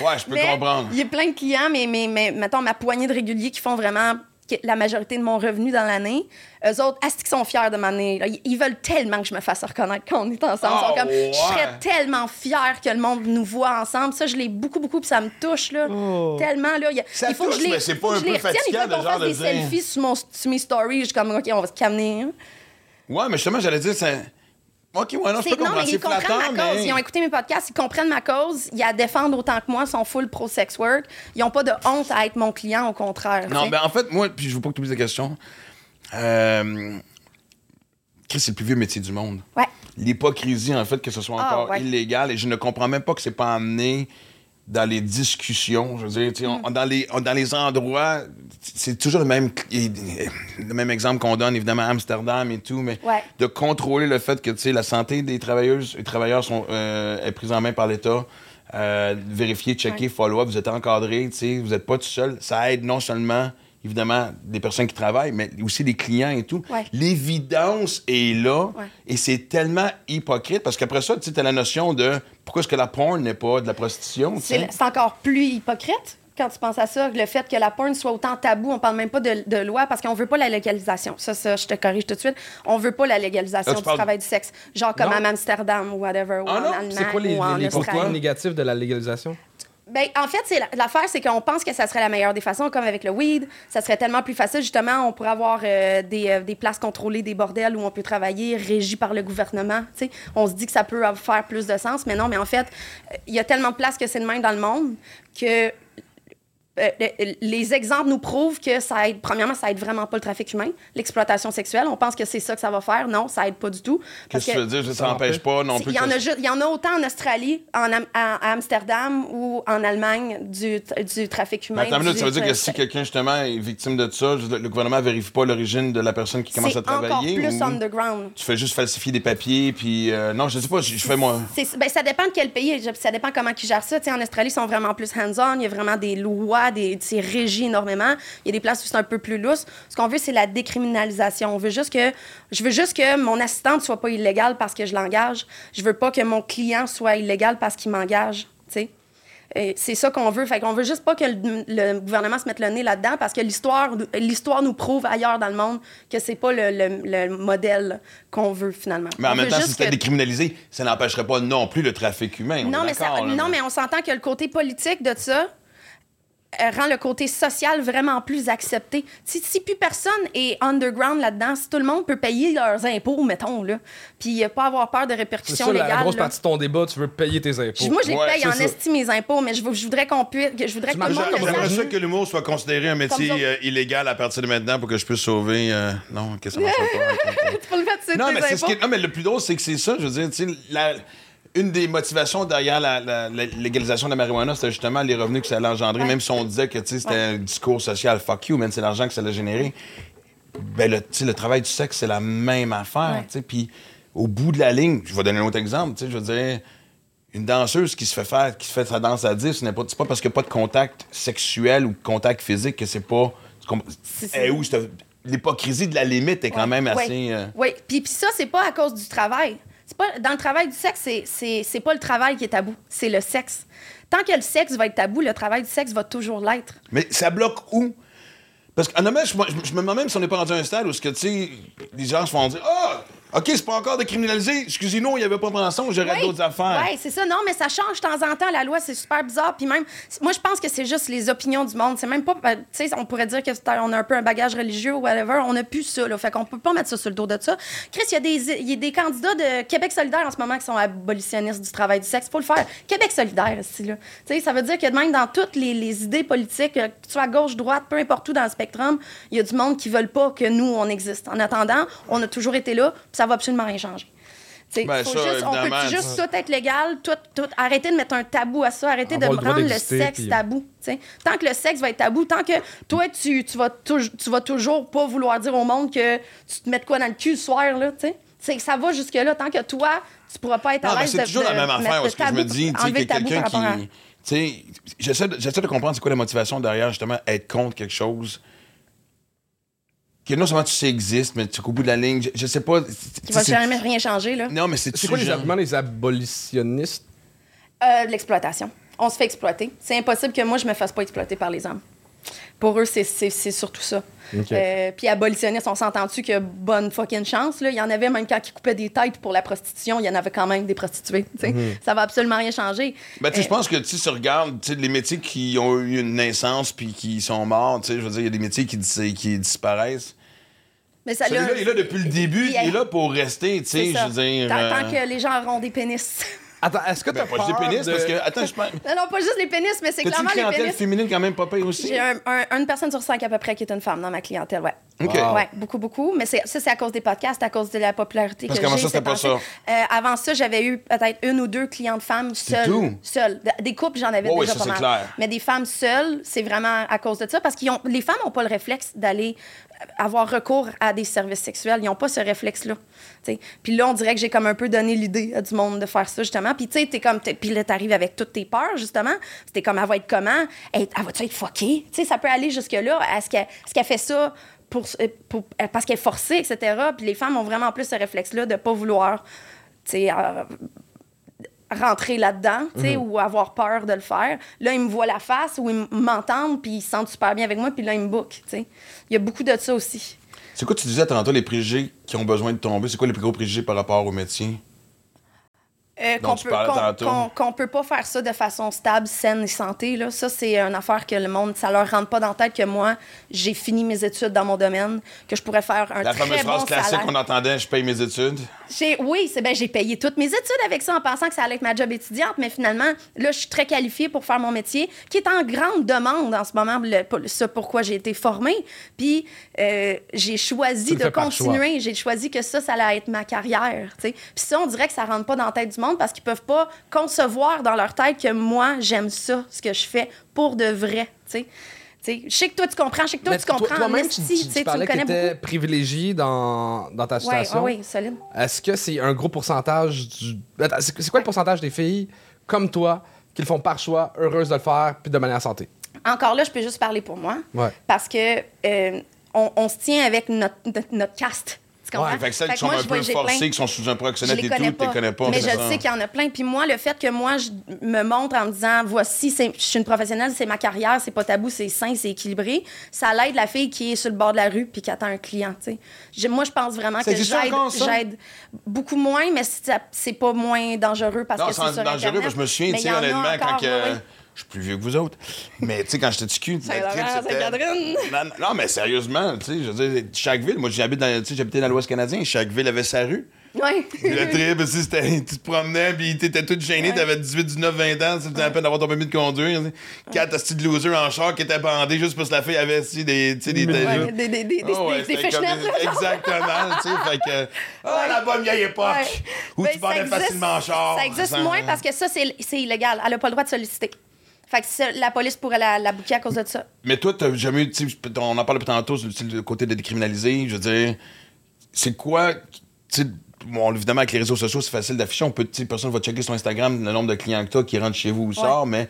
Ouais, je peux Mais comprendre. Il y a plein de clients, mais, mais, mais mettons, ma poignée de réguliers qui font vraiment la majorité de mon revenu dans l'année. Eux autres, est-ce qu'ils sont fiers de m'année? Ils, ils veulent tellement que je me fasse reconnaître quand on est ensemble. Ils sont Ah, comme, ouais. Je serais tellement fière que le monde nous voit ensemble. Ça, je l'ai beaucoup, beaucoup, puis ça me touche, là. Tellement, là. Ça il faut touche, que je les, mais c'est pas un peu fatigant de qu'on genre fasse de des dire- selfies sur, mon, sur mes stories. Je suis comme, OK, on va se calmer. Ouais, mais justement, j'allais dire, c'est. Ok, ouais, non, je peux non, mais ils comprennent ma cause. mais. Ils ont écouté mes podcasts, ils comprennent ma cause. Ils la défendent autant que moi, ils sont full pro sex work. Ils n'ont pas de honte à être mon client, au contraire. Non, tu sais. ben en fait, moi, puis je veux pas que tu oublies la question. Euh... Chris, c'est le plus vieux métier du monde. Ouais. L'hypocrisie, en fait, que ce soit Ah, encore ouais. illégal, et je ne comprends même pas que c'est pas amené dans les discussions. Je veux dire, Mm. on- dans, les, on- dans les endroits, c'est toujours le même, le même exemple qu'on donne, évidemment, à Amsterdam et tout, mais Ouais. de contrôler le fait que la santé des travailleuses et travailleurs sont, euh, est prise en main par l'État. Euh, vérifier, checker, Ouais. follow-up, vous êtes encadré, vous n'êtes pas tout seul. Ça aide non seulement, évidemment, des personnes qui travaillent, mais aussi des clients et tout. Ouais. L'évidence est là Ouais. et c'est tellement hypocrite parce qu'après ça, tu sais, as la notion de pourquoi est-ce que la porn n'est pas de la prostitution. C'est encore plus hypocrite quand tu penses à ça, le fait que la porn soit autant tabou. On parle même pas de, de loi parce qu'on veut pas la légalisation. Ça, ça, je te corrige tout de suite. On veut pas la légalisation Là, tu du parles- travail du sexe. Genre comme Non. à Amsterdam ou whatever, ou Ah en non? Allemagne C'est quoi les, ou les, les Australie. points négatifs de la légalisation? Ben, en fait, c'est la- l'affaire, c'est qu'on pense que ça serait la meilleure des façons, comme avec le weed. Ça serait tellement plus facile. Justement, on pourrait avoir euh, des, euh, des places contrôlées, des bordels où on peut travailler, régies par le gouvernement. tu sais. On se dit que ça peut faire plus de sens, mais non, mais en fait, euh, il y a tellement de places que c'est de même dans le monde que euh, le- les exemples nous prouvent que ça aide, premièrement, ça aide vraiment pas le trafic humain, l'exploitation sexuelle. On pense que c'est ça que ça va faire. Non, ça aide pas du tout. Qu'est-ce que tu veux dire? Ça n'empêche pas non plus Il y, en a ju- il y en a autant en Australie, en Am- à, à Amsterdam ou en Allemagne du, du trafic humain. Mais attends minute, du- ça veut dire que si quelqu'un, justement, est victime de ça, le gouvernement vérifie pas l'origine de la personne qui commence à C'est encore travailler? plus ou underground. Tu fais juste falsifier des papiers, puis... euh, non, je sais pas, je je fais moi... Ben, ça dépend de quel pays, ça dépend comment ils gèrent ça. Tu sais, en Australie, ils sont vraiment plus hands-on, il y a vraiment des lois, des, c'est régi énormément. Il y a des places où c'est un peu plus lousse. Ce qu'on veut, c'est la décriminalisation. On veut juste que, je veux juste que mon assistante soit pas illégale parce que je l'engage. Je veux pas que mon client soit illégal parce qu'il m'engage. Tu C'est ça qu'on veut. Fait qu'on veut juste pas que le, le gouvernement se mette le nez là-dedans parce que l'histoire, l'histoire nous prouve ailleurs dans le monde que c'est pas le, le- le modèle qu'on veut finalement. Mais en On même temps, si c'était que- décriminalisé, ça n'empêcherait pas non plus le trafic humain. on non, mais ça- non, mais on s'entend que le côté politique de ça rend le côté social vraiment plus accepté. Si, si plus personne est underground là-dedans, si tout le monde peut payer leurs impôts, mettons, là, puis euh, pas avoir peur de C'est répercussions ça la légales. grosse là. partie de ton débat, tu veux payer tes impôts. Moi, je les Ouais, paye c'est en ça. estime mes impôts, mais je, voudrais qu'on puisse, que je voudrais que tout le monde J'aimerais ça que l'humour soit considéré un métier euh, illégal à partir de maintenant pour que je puisse sauver. euh, Non, qu'est-ce que ça marche pas? Tu peux le mettre sur non, mais c'est ce impôts. qui est- non, mais le plus drôle, c'est que c'est ça. Je veux dire, tu sais, la- une des motivations derrière la, la- la légalisation de la marijuana, c'était justement les revenus que ça allait engendrer, Ouais. même si on disait que c'était un discours social fuck you, man, c'est l'argent que ça allait générer. Ben, le, le travail du sexe, c'est la même affaire. Puis au bout de la ligne, je vais donner un autre exemple. Je veux dire, une danseuse qui se fait faire, qui se fait sa danse à 10, ce n'est pas, c'est pas parce qu'il n'y a pas de contact sexuel ou de contact physique que c'est pas. C'est- c'est- Eh, où l'hypocrisie de la limite est quand même assez. Oui, euh, oui. Puis, puis ça, c'est pas à cause du travail. Dans le travail du sexe, c'est, pas le travail qui est tabou, c'est le sexe. Tant que le sexe va être tabou, le travail du sexe va toujours l'être. Mais ça bloque où? Parce qu'en hommage, je, je- je me demande même si on n'est pas rendu à un stade où ce que, tu sais, les gens se font dire Ah, OK, c'est pas encore décriminalisé. Excusez-nous, il n'y avait pas de rançon, j'aurais Oui. d'autres affaires. Oui, c'est ça. Non, mais ça change de temps en temps. La loi, c'est super bizarre. Puis même, moi, je pense que c'est juste les opinions du monde. C'est même pas. euh, Tu sais, on pourrait dire que c'est un- on a un peu un bagage religieux ou whatever. On n'a plus ça, là. Fait qu'on peut pas mettre ça sur le dos de ça. Chris, il y, a des- il y a des candidats de Québec solidaire en ce moment qui sont abolitionnistes du travail du sexe. Faut le faire. Québec solidaire, ici, là. Tu sais, ça veut dire que même dans toutes les, les idées politiques, euh, que tu sois à gauche, droite, peu importe où dans le spectrum, il y a du monde qui veulent pas que nous, on existe. En attendant, on a toujours été là, puis ça va absolument rien changer. Ben, faut ça, juste- on peut juste ça. tout être légal, tout, tout, arrêter de mettre un tabou à ça, arrêter de le rendre le sexe puis- tabou. Tant que le sexe va être tabou, tant que toi, tu, tu, vas, tu vas toujours pas vouloir dire au monde que tu te mets de quoi dans le cul le soir, là, tu sais. C'est- Ça va jusque-là, tant que toi, tu pourras pas être Non, à l'aise c'est de- toujours de la même affaire. Parce que je me dis, tu sais, quelqu'un à- qui. Sais, j'essaie de, j'essaie de comprendre c'est quoi la motivation derrière, justement, être contre quelque chose. Que non seulement tu sais existe, mais tu qu'au bout de la ligne, je, je sais pas. Qui va jamais rien changer, là. Non, mais c'est C'est quoi les arguments des abolitionnistes? Euh, de l'exploitation. On se fait exploiter. C'est impossible que moi, je me fasse pas exploiter par les hommes. Pour eux, c'est- c'est c'est surtout ça. Ok. Euh, puis abolitionniste, on s'entend-tu que bonne fucking chance. Là. Il y en avait même quand ils coupaient des têtes pour la prostitution, il y en avait quand même des prostituées. tu sais. Mhm. Ça va absolument rien changer. Ben, Euh, je pense que, tu si tu regardes, les métiers qui ont eu une naissance puis qui sont morts, tu sais, je veux dire, il y a des métiers qui, qui disparaissent. Mais ça, Celui-là, il est là depuis le début, Il il est- là pour rester, tu sais, je veux dire. Tant, tant euh, que les gens auront des pénis. Attends, est-ce que t'as pas peur juste des pénis, de... parce que, attends, je pense. non, non, pas juste les pénis, mais c'est une clairement les clientèle pénis. féminine quand même pas pire aussi? J'ai un- un- une personne sur cinq à peu près qui est une femme dans ma clientèle, ouais. OK. Wow. Ouais, beaucoup, beaucoup. Mais ça, c'est à cause des podcasts, à cause de la popularité Parce que j'ai c'était pas ça. Euh, avant ça, j'avais eu peut-être une ou deux clientes femmes seules. tout? Seules. De- Des couples, j'en avais ouais, déjà ça, pas mal. clair. Mais des femmes seules, c'est vraiment à cause de ça. Parce que les femmes n'ont pas le réflexe d'aller euh, avoir recours à des services sexuels. Ils n'ont pas ce réflexe-là. Puis là, on dirait que j'ai comme un peu donné l'idée à du monde de faire ça, justement. Puis tu sais, t'es comme... Puis là, t'arrives avec toutes tes peurs, justement. C'était comme, elle va être comment? Elle, elle va-tu être fuckée? Tu sais, ça peut aller jusque-là. Est-ce qu'elle est-ce qu'elle fait ça pour, euh, pour- parce qu'elle est forcée, etc. Puis les femmes ont vraiment plus ce réflexe-là de pas vouloir, euh, rentrer là-dedans, sais, ou avoir peur de le faire. Là, ils me voient la face ou ils m'entendent, puis ils se sentent super bien avec moi, puis là, ils me bookent. Il y a beaucoup de ça aussi. C'est quoi tu disais tantôt, les préjugés qui ont besoin de tomber? C'est quoi les plus gros préjugés par rapport au métier? Euh, dont qu'on peut, tantôt. qu'on- qu'on peut pas faire ça de façon stable, saine et santé. Là. Ça, c'est une affaire que le monde, ça leur rentre pas dans la tête que moi, j'ai fini mes études dans mon domaine, que je pourrais faire un La très fameuse bon phrase classique qu'on entendait, je paye mes études. J'ai- oui, c'est ben, j'ai payé toutes mes études avec ça en pensant que ça allait être ma job étudiante, mais finalement, là, je suis très qualifiée pour faire mon métier, qui est en grande demande en ce moment, le, pour- ce pourquoi j'ai été formée. Puis euh, j'ai choisi de continuer, j'ai choisi que ça, ça allait être ma carrière. Puis ça, on dirait que ça rentre pas dans la tête du monde parce qu'ils peuvent pas concevoir dans leur tête que moi, j'aime ça, ce que je fais pour de vrai. tu sais. Tu sais, je sais que toi, tu comprends, je sais que toi, Mais tu comprends. Toi-même, tu, tu- tu parlais que étais privilégié dans, dans ta Ouais, situation. ah oui, solide. Est-ce que c'est un gros pourcentage du. C'est c'est quoi le pourcentage des filles comme toi qui le font par choix, heureuses de le faire, puis de manière santé? Encore là, je peux juste parler pour moi. Ouais. Parce que euh, on, on se tient avec notre, notre, notre caste. Comprends? Ouais, fait que celles Fait qui sont moi, un peu forcées, qui sont sous un proxénète et tout, tu les connais pas. mais je sais qu'il y en a plein. Puis moi, le fait que moi, je me montre en me disant, voici, c'est- je suis une professionnelle, c'est ma carrière, c'est pas tabou, c'est sain, c'est équilibré, ça l'aide la fille qui est sur le bord de la rue puis qui attend un client, tu sais. Moi, je pense vraiment que j'aide beaucoup moins, mais c'est pas moins dangereux parce Non, que c'est sur dangereux, Internet. parce que je me souviens, tu sais, honnêtement, quand Je suis plus vieux que vous autres. Mais tu sais, quand j'étais petit cul. Non, non, non, mais sérieusement, tu sais, je veux dire, chaque ville, moi j'habite dans, tu sais, j'habitais dans l'Ouest canadien, chaque ville avait sa rue. Ouais. Le trip, c'était, tu te promenais, puis t'étais tout gêné, t'avais 18, 19, 20 ans, tu la peine d'avoir ton permis de conduire. Quatre hosties de losers en char qui étaient bandés juste parce que la fille avait aussi des, tu sais, des, des- Ouais, des, des, Oh, ouais. Exactement, tu sais, fait que. Ah, Ouais. la bonne vieille époque! Ouais. Où Ben, tu existe- facilement en char. Ça existe sans- moins parce que ça, c'est c'est illégal. Elle n'a pas le droit de solliciter. Fait que ça, la police pourrait la, la bouquer à cause de ça. Mais toi, t'as jamais eu, tu on en parle depuis tantôt, sur le- le côté de décriminaliser, je veux dire, c'est quoi, tu bon, évidemment, avec les réseaux sociaux, c'est facile d'afficher, on peut, tu personne va checker sur Instagram le nombre de clients que t'as qui rentrent chez vous ou sort, mais,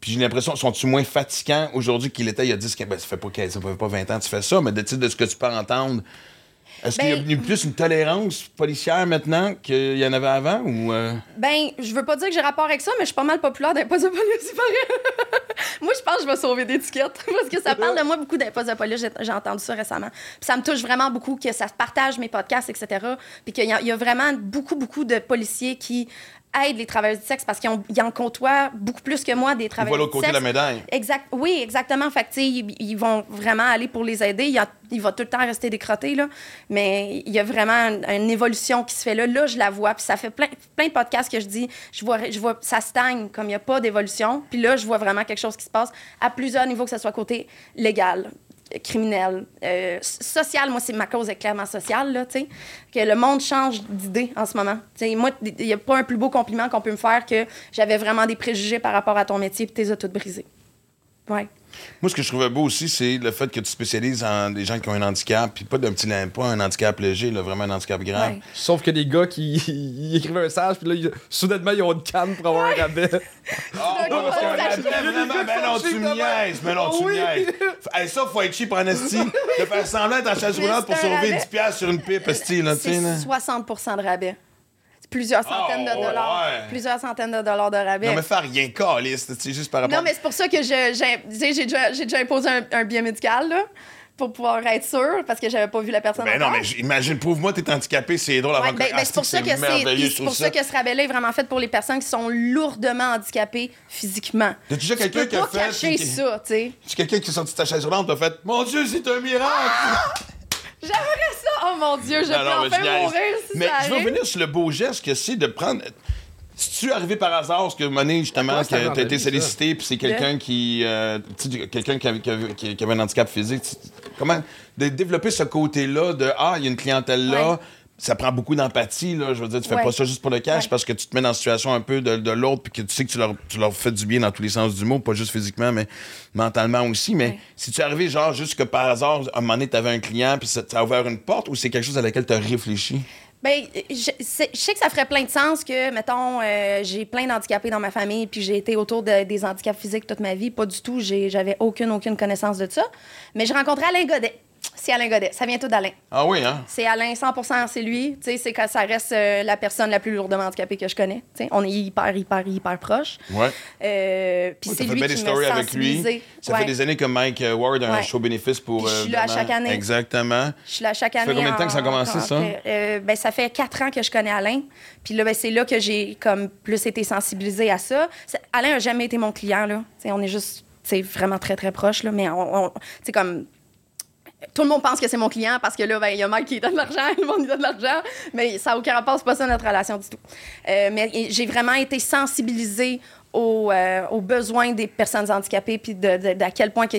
puis j'ai l'impression, sont-tu moins fatigants aujourd'hui qu'il était il y a 10, 15, ben, ça fait pas, 15, ça fait pas 20 ans que tu fais ça, mais de, tu de ce que tu peux entendre, est-ce qu'il y a Ben- plus une tolérance policière maintenant qu'il y en avait avant, ou... euh, Ben, je veux pas dire que j'ai rapport avec ça, mais je suis pas mal populaire paraît. moi, je pense que je vais sauver d'étiquettes parce que ça parle de moi beaucoup des police. J'ai entendu ça récemment. Puis ça me touche vraiment beaucoup que ça partage mes podcasts, etc. Puis qu'il y a vraiment beaucoup, beaucoup de policiers qui aident les travailleurs du sexe parce qu'ils en côtoient beaucoup plus que moi des travailleurs du côté sexe. de la médaille? Exact. Oui, exactement. Fait que, ils, ils vont vraiment aller pour les aider. Il, y a- il va tout le temps rester décroté, là. Mais il y a vraiment une, une évolution qui se fait là. Là, je la vois. Puis ça fait plein, plein de podcasts que je dis, je vois, je vois ça stagne comme il n'y a pas d'évolution. Puis là, je vois vraiment quelque chose qui se passe à plusieurs niveaux, que ce soit côté légal, euh, criminel, euh, s- social. Moi, c'est ma cause est clairement sociale, là, tu sais. Que le monde change d'idée en ce moment. Tu sais, moi, il n'y a pas un plus beau compliment qu'on peut me faire que j'avais vraiment des préjugés par rapport à ton métier puis t'es toutes brisés. Ouais. Moi, ce que je trouvais beau aussi, c'est le fait que tu spécialises en des gens qui ont un handicap, puis pas d'un petit pas un handicap léger, là, vraiment un handicap grave. Ouais. Sauf que des gars qui ils écrivaient un message, puis là, ils- soudainement, ils ont une canne pour avoir un rabais. Ah, Non, parce non, qu'on vraiment, tu me niaises, mais non, tu me niaises. Hey, ça, faut être cheap en esti, de faire semblant d'être en chaise roulante pour sauver rabais. 10 piastres sur une pipe, esti, là, tu sais, là. C'est 60 de rabais. Plusieurs centaines Oh, de dollars. ouais. Plusieurs centaines de dollars de rabais. Non, mais fais rien, caliste, c'est juste par rapport... Non, mais c'est pour ça que je- j'ai déjà, déjà imposé un, un billet médical, là, pour pouvoir être sûr, parce que j'avais pas vu la personne Ben non, mais imagine, pauvre-moi, t'es handicapé, c'est drôle Ouais, avant ben, que... ben, Ah, c'est pour ça que c'est pour ça que ce rabais-là est vraiment fait pour les personnes qui sont lourdement handicapées physiquement. T'as déjà quelqu'un qui a fait... cacher ça, tu sais. Quelqu'un qui est sorti de ta chaise roulante, t'as fait « Mon Dieu, c'est un miracle! J'aimerais ça. Oh mon Dieu, je mais enfin mourir si Mais ça je veux revenir sur le beau geste que c'est de prendre. Si tu es arrivé par hasard, ce que Monet, justement, que t'as ta été sollicité, puis c'est quelqu'un qui. euh, tu sais, quelqu'un qui avait, qui avait- qui avait un handicap physique? comment. De développer ce côté-là de Ah, il y a une clientèle là. Ouais. Ça prend beaucoup d'empathie, là. Je veux dire, tu fais Ouais. pas ça juste pour le cash Ouais. parce que tu te mets dans la situation un peu de, de l'autre puis que tu sais que tu leur, tu leur fais du bien dans tous les sens du mot, pas juste physiquement, mais mentalement aussi. Mais Ouais. si tu es arrivé, genre, juste que par hasard, à un moment donné, t'avais un client puis ça, ça a ouvert une porte ou c'est quelque chose à laquelle tu as réfléchi? Ben, je, sais que ça ferait plein de sens que, mettons, euh, j'ai plein d'handicapés dans ma famille, puis j'ai été autour de- des handicaps physiques toute ma vie. Pas du tout. j'ai- J'avais aucune, aucune connaissance de ça. Mais je rencontrais Alain Godet. C'est Alain Godet. Ça vient tout d'Alain. Ah oui, hein? C'est Alain, 100% c'est lui. Tu sais, c'est quand ça reste euh, la personne la plus lourdement handicapée que je connais. Tu sais, on est hyper, hyper, hyper proches. Ouais. Euh, Puis Oui, c'est fait lui bien qui stories avec lui. Ça Ouais. fait des années que Mike euh, Ward a un Ouais. show bénéfice pour. Je euh, suis là à vraiment- chaque année. Exactement. Je suis là chaque Ça fait année. combien de temps que ça a commencé, en- ça? Euh, ben, ça fait quatre ans que je connais Alain. Puis là, ben, c'est là que j'ai comme plus été sensibilisée à ça. C'est- Alain n'a jamais été mon client. Là. T'sais, on est juste t'sais, vraiment très, très proches. Là, mais on, on- t'sais, comme tout le monde pense que c'est mon client parce que là, ben, il y a Mike qui donne de l'argent, le monde lui donne de l'argent, mais ça n'a aucun rapport, c'est pas ça notre relation du tout. Euh, mais j'ai vraiment été sensibilisée aux, euh, aux besoins des personnes handicapées, puis de, d'à quel point que,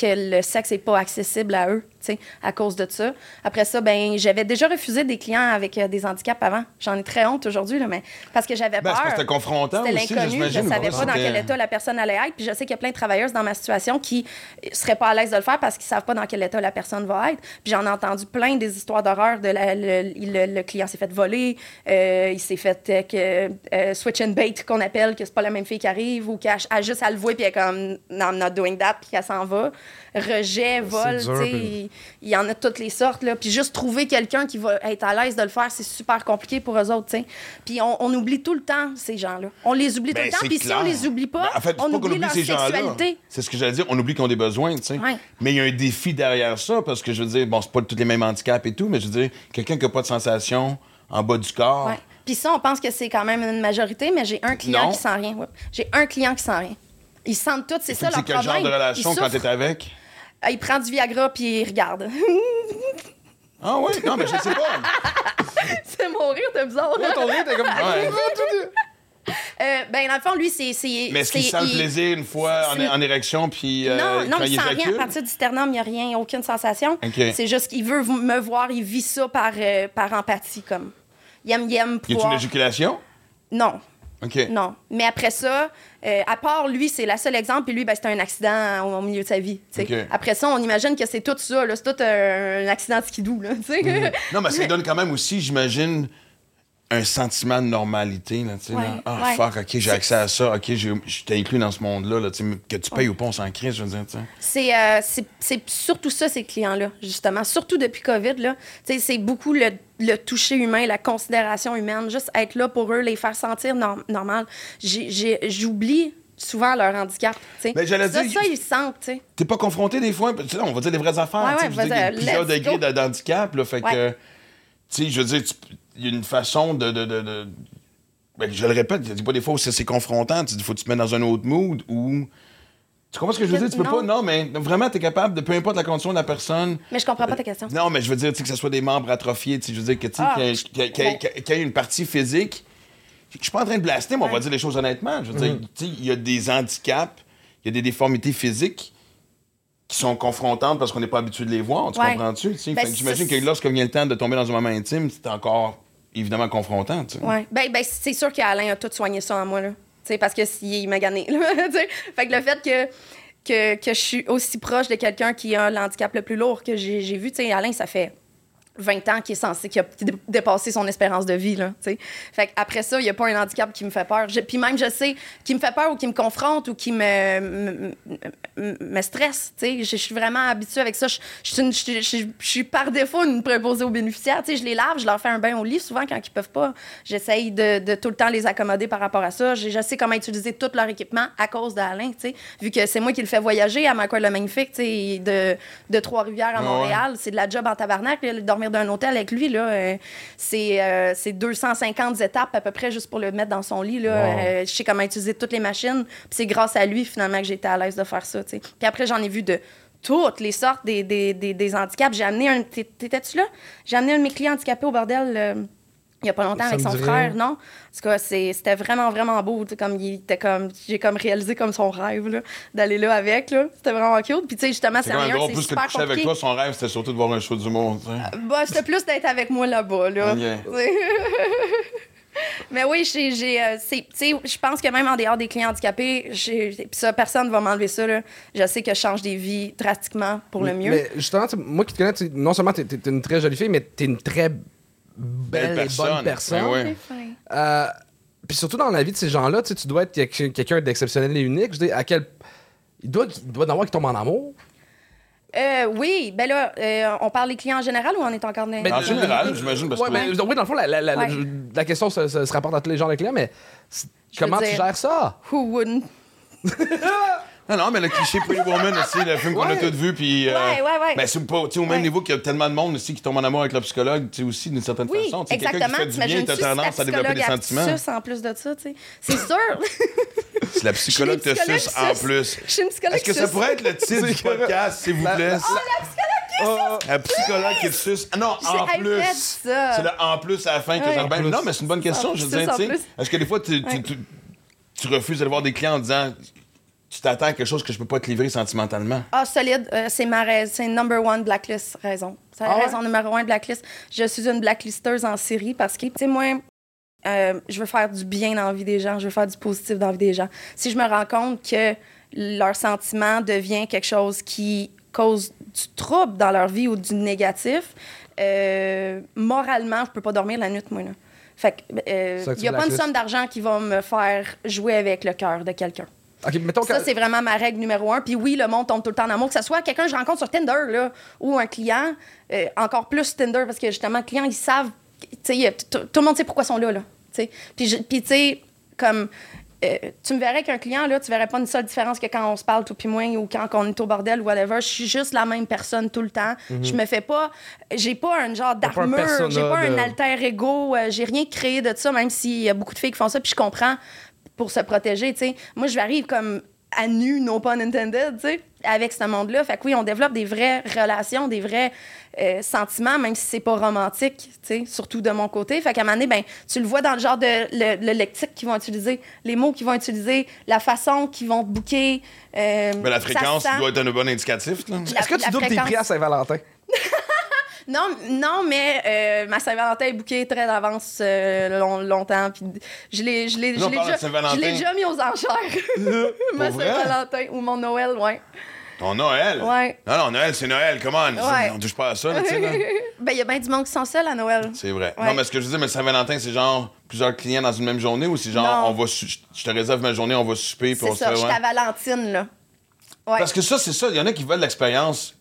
que le sexe n'est pas accessible à eux, tu sais, à cause de ça. Après ça, ben, j'avais déjà refusé des clients avec euh, des handicaps avant. J'en ai très honte aujourd'hui, là, mais parce que j'avais Ben, peur. c'était confrontant C'était l'inconnu. Je j'imagine. savais pas dans quel état la personne allait être. Puis je sais qu'il y a plein de travailleuses dans ma situation qui seraient pas à l'aise de le faire parce qu'ils savent pas dans quel état la personne va être. Puis j'en ai entendu plein des histoires d'horreur de la- le, le- le client s'est fait voler, euh, il s'est fait euh, que, euh, switch and bait qu'on appelle, que c'est pas la même fille qui arrive ou qu'elle elle juste à le voir puis elle est comme non, I'm not doing that puis qu'elle s'en va. Rejet, vol, dur, puis- il y en a de toutes les sortes là. Puis juste trouver quelqu'un qui va être à l'aise de le faire, c'est super compliqué pour eux autres. Puis on, on oublie tout le temps ces gens-là. On les oublie Ben, tout le temps. Puis si on les oublie pas, Ben, en fait, c'est on pas oublie oublie leur ces gens-là. sexualité. C'est ce que j'allais dire. On oublie qu'ils ont des besoins. Ouais. Mais il y a un défi derrière ça, parce que je veux dire, bon, c'est pas tous les mêmes handicaps et tout, mais je veux dire, quelqu'un qui n'a pas de sensation en bas du corps. Ouais. Puis ça, on pense que c'est quand même une majorité, mais j'ai un client Non. qui sent rien. Ouais. J'ai un client qui sent rien. Ils sentent tout, c'est ça leur quel problème. genre de relation quand t'es avec? Ah, Il prend du Viagra puis il regarde. Ah oui? Non, mais je sais pas. c'est mon rire, t'es bizarre. Toi, ton rire, t'es comme. Ouais. Euh, ben, dans le fond, lui, c'est. Mais est-ce qu'il sent le plaisir une fois en, érection, puis euh, non, non, quand il il sent rien. À partir du sternum, il n'y a rien, aucune sensation. C'est juste qu'il veut me voir, il vit ça par, euh, par empathie, comme. Il aime, il aime Y a-tu une pouvoir... éjaculation? Non, Non. Mais après ça, euh, à part lui, c'est la seule exemple, puis lui, ben, c'était un accident au, au milieu de sa vie. Après ça, on imagine que c'est tout ça. C'est tout un, un accident de skidoo, là. Mhm. Non, mais ça donne quand même aussi, j'imagine, un sentiment de normalité. Là, tu sais, Ouais, là. Ah, ouais. fuck, OK, j'ai accès à ça. OK, j'étais inclus dans ce monde-là. Là, que tu payes ou pas, on s'en crée, je veux dire. C'est euh, c'est- surtout ça, ces clients-là, justement. Surtout depuis COVID, là. C'est beaucoup le, le toucher humain, la considération humaine. Juste être là pour eux, les faire sentir norm- normal. J'oublie souvent leur handicap, tu sais. Ben, j'allais ça, dire- ça, ils sentent, tu sais. T'es pas confronté des fois, on va dire des vraies affaires. Ouais, ouais, dire, il y a vas-y, plusieurs degrés d'handicap. Là, fait que, tu sais, je veux dire, tu- y a une façon de. de, de, de- ben, je le répète, il y a pas des fois où c'est confrontant. Il faut que tu te mettes dans un autre mood ou. Tu comprends ce que je veux dire? Tu peux Non. pas. Non, mais vraiment, t'es capable de, peu importe la condition de la personne. Mais je comprends pas ta question. Non, mais je veux dire, tu sais, que ce soit des membres atrophiés, tu sais, je veux dire, que, tu sais, Ah, qu'il y ait- y y une partie physique. Je suis pas en train de blaster, mais on va dire les choses honnêtement. Je veux dire, tu sais, il y a des handicaps, il y a des déformités physiques qui sont confrontantes parce qu'on n'est pas habitué de les voir. Tu Ouais. comprends-tu? Ben, J'imagine que lorsque vient le temps de tomber dans un moment intime, c'est encore évidemment confrontant. Ouais. Ben, ben c'est sûr qu'Alain a tout soigné ça en moi, là. Tu sais, parce que s'il m'a gagné, fait que le fait que, que, que je suis aussi proche de quelqu'un qui a l'handicap le plus lourd que j'ai j'ai vu, tu sais, Alain, ça fait 20 ans qu'il est censé, qu'il a dé- dépassé son espérance de vie, là, tu. Fait après ça, il n'y a pas un handicap qui me fait peur. Je- puis même, je sais, qui me fait peur ou qui me confronte ou qui me, me, me- me stresse, tu. Je suis vraiment habituée avec ça. Je, suis par défaut une préposée aux bénéficiaires, tu. Je les lave, je leur fais un bain au lit souvent quand ils peuvent pas. J'essaye de, de tout le temps les accommoder par rapport à ça. Je, je sais comment utiliser tout leur équipement à cause d'Alain, tu. Vu que c'est moi qui le fais voyager à Macquarie le Magnifique, tu de, de Trois-Rivières à Ouais, Montréal. C'est de la job en tabarnak, là, dormir dans un hôtel avec lui, là. euh, c'est euh, c'est 250 étapes à peu près juste pour le mettre dans son lit, là. Wow. Euh, je sais comment utiliser toutes les machines. Puis c'est grâce à lui, finalement, que j'étais à l'aise de faire ça. Puis après, j'en ai vu de toutes les sortes des, des, des, des handicaps. J'ai amené un... t'é- T'étais-tu là? J'ai amené un de mes clients handicapés au bordel... il y a pas longtemps Ça avec son frère, non? En tout cas, c'était vraiment, vraiment beau. tu Comme il était comme, j'ai comme réalisé comme son rêve là, d'aller là avec. là. C'était vraiment cute. Puis tu sais, justement, C'est rien, drôle, c'est plus que de coucher avec toi, son rêve, c'était surtout de voir un show tu sais. Bah, c'était plus d'être avec moi là-bas, là. Mais oui, j'ai, j'ai, euh, c'est- tu sais, je pense que même en dehors des clients handicapés, j'ai, ça, personne va m'enlever ça. Là. Je sais que je change des vies drastiquement pour le mieux. Mais justement, tu moi qui te connais, tu non seulement t'es es une très jolie fille, mais t'es une très belle, et bonne personne. Ben ouais. Euh, Puis surtout dans la vie de ces gens-là, tu dois être quelqu'un d'exceptionnel et unique. Je veux dire, à quel. Il doit, il doit en avoir qui tombent en amour. Euh, oui, ben là, euh, on parle des clients en général ou on est encore dans... Ben, En général, j'imagine, parce ouais, que- ben, oui, dans le fond, la, la- la- Ouais. la question se, se- se rapporte à tous les genres de clients, mais comment tu gères ça? Who wouldn't? Non, non, mais le cliché Pretty Woman aussi, le film qu'on a tous vu, puis. euh, Ouais, ouais, ouais. Ben, c'est pas, tu sais, au même Ouais. niveau qu'il y a tellement de monde aussi qui tombe en amour avec le psychologue, tu sais, aussi, d'une certaine Oui, façon. Tu sais, quelqu'un exactement. qui fait du bien, t'as tendance à développer des psychologue, sentiments. suce en plus de ça, tu sais? C'est sûr. Si la psychologue te suce psychologue en plus. Je suis une psychologue Est-ce que ça pourrait être le titre du podcast, s'il vous La- plaît? la- Oh, Un psychologue qui te suce. Ah non, en plus. C'est le en plus à la fin que Ouais. j'en. Non, mais c'est une bonne question. Je veux dire, est-ce que des fois, tu, tu- tu refuses d'aller voir des clients en disant tu t'attends à quelque chose que je peux pas te livrer sentimentalement? Ah, solide. Euh, c'est ma raison. C'est number one blacklist raison. C'est la Ah ouais? raison numéro un blacklist. Je suis une blacklisteuse en série parce que, tu sais, moi, euh, je veux faire du bien dans la vie des gens. Je veux faire du positif dans la vie des gens. Si je me rends compte que leur sentiment devient quelque chose qui cause du trouble dans leur vie ou du négatif, euh, moralement, je peux pas dormir la nuit, moi, là. Fait il n'y a pas une somme d'argent qui va me faire jouer avec le cœur de quelqu'un. Mettons Ça, que... c'est vraiment ma règle numéro un. Puis oui, le monde tombe tout le temps en amour. Que ce soit quelqu'un que je rencontre sur Tinder là, ou un client, euh, encore plus Tinder, parce que justement, les clients, ils savent. Tout le monde sait pourquoi ils sont là. puis, tu sais, comme. euh, tu me verrais qu'un client, là, tu verrais pas une seule différence que quand on se parle, tout puis moins, ou quand on est au bordel, ou whatever. Je suis juste la même personne tout le temps. Je me fais pas. J'ai pas un genre pas un d'armure, j'ai pas de- un alter ego, euh, j'ai rien créé de ça, même s'il y a beaucoup de filles qui font ça, puis je comprends pour se protéger, tu sais. Moi, je vais arriver comme à nu, no pun intended, tu sais, avec ce monde-là. Fait que oui, on développe des vraies relations, des vrais euh, sentiments, même si c'est pas romantique, tu sais, surtout de mon côté. Fait qu'à un moment donné, ben, tu le vois dans le genre de le, le lexique qu'ils vont utiliser, les mots qu'ils vont utiliser, la façon qu'ils vont te booker. euh, Ben, la fréquence doit être un bon indicatif. Est-ce que tu la doubles tes prix à Saint-Valentin? Non, non, mais euh, ma Saint-Valentin est bookée très d'avance euh, long- longtemps. Puis je l'ai, je l'ai, je on l'ai déjà, je l'ai déjà mis aux enchères. ma? Saint-Valentin ou mon Noël, ouais. Ton Noël? Ouais. Non, non, Noël, c'est Noël, comment? Ouais. On touche pas à ça, tu sais. ben, il y a bien du monde qui sont seuls à Noël. C'est vrai. Ouais. Non, mais ce que je veux dire, mais Saint-Valentin, c'est genre plusieurs clients dans une même journée ou c'est genre, Non. on va su- je te réserve ma journée, on va souper, puis C'est on se ça, je suis à Valentine, là. Ouais. Parce que ça, c'est ça. Il y en a qui veulent l'expérience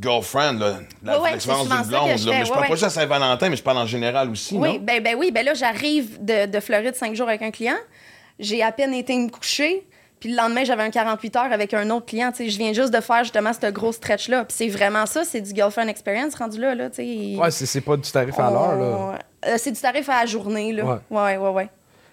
girlfriend, là. La- d'une blonde, je là. Mais je ouais, parle ouais. pas juste à Saint-Valentin, mais je parle en général aussi, Oui, non? ben, ben oui, ben là, j'arrive de, de Floride cinq jours avec un client. J'ai à peine été me coucher. Puis le lendemain, j'avais un 48 heures avec un autre client. Tu sais, je viens juste de faire justement ce gros stretch-là. Puis c'est vraiment ça, c'est du girlfriend experience rendu là. là tu sais. Ouais, c'est c'est pas du tarif à l'heure, là. Euh, c'est du tarif à la journée, là. Ouais. Ouais, ouais, ouais.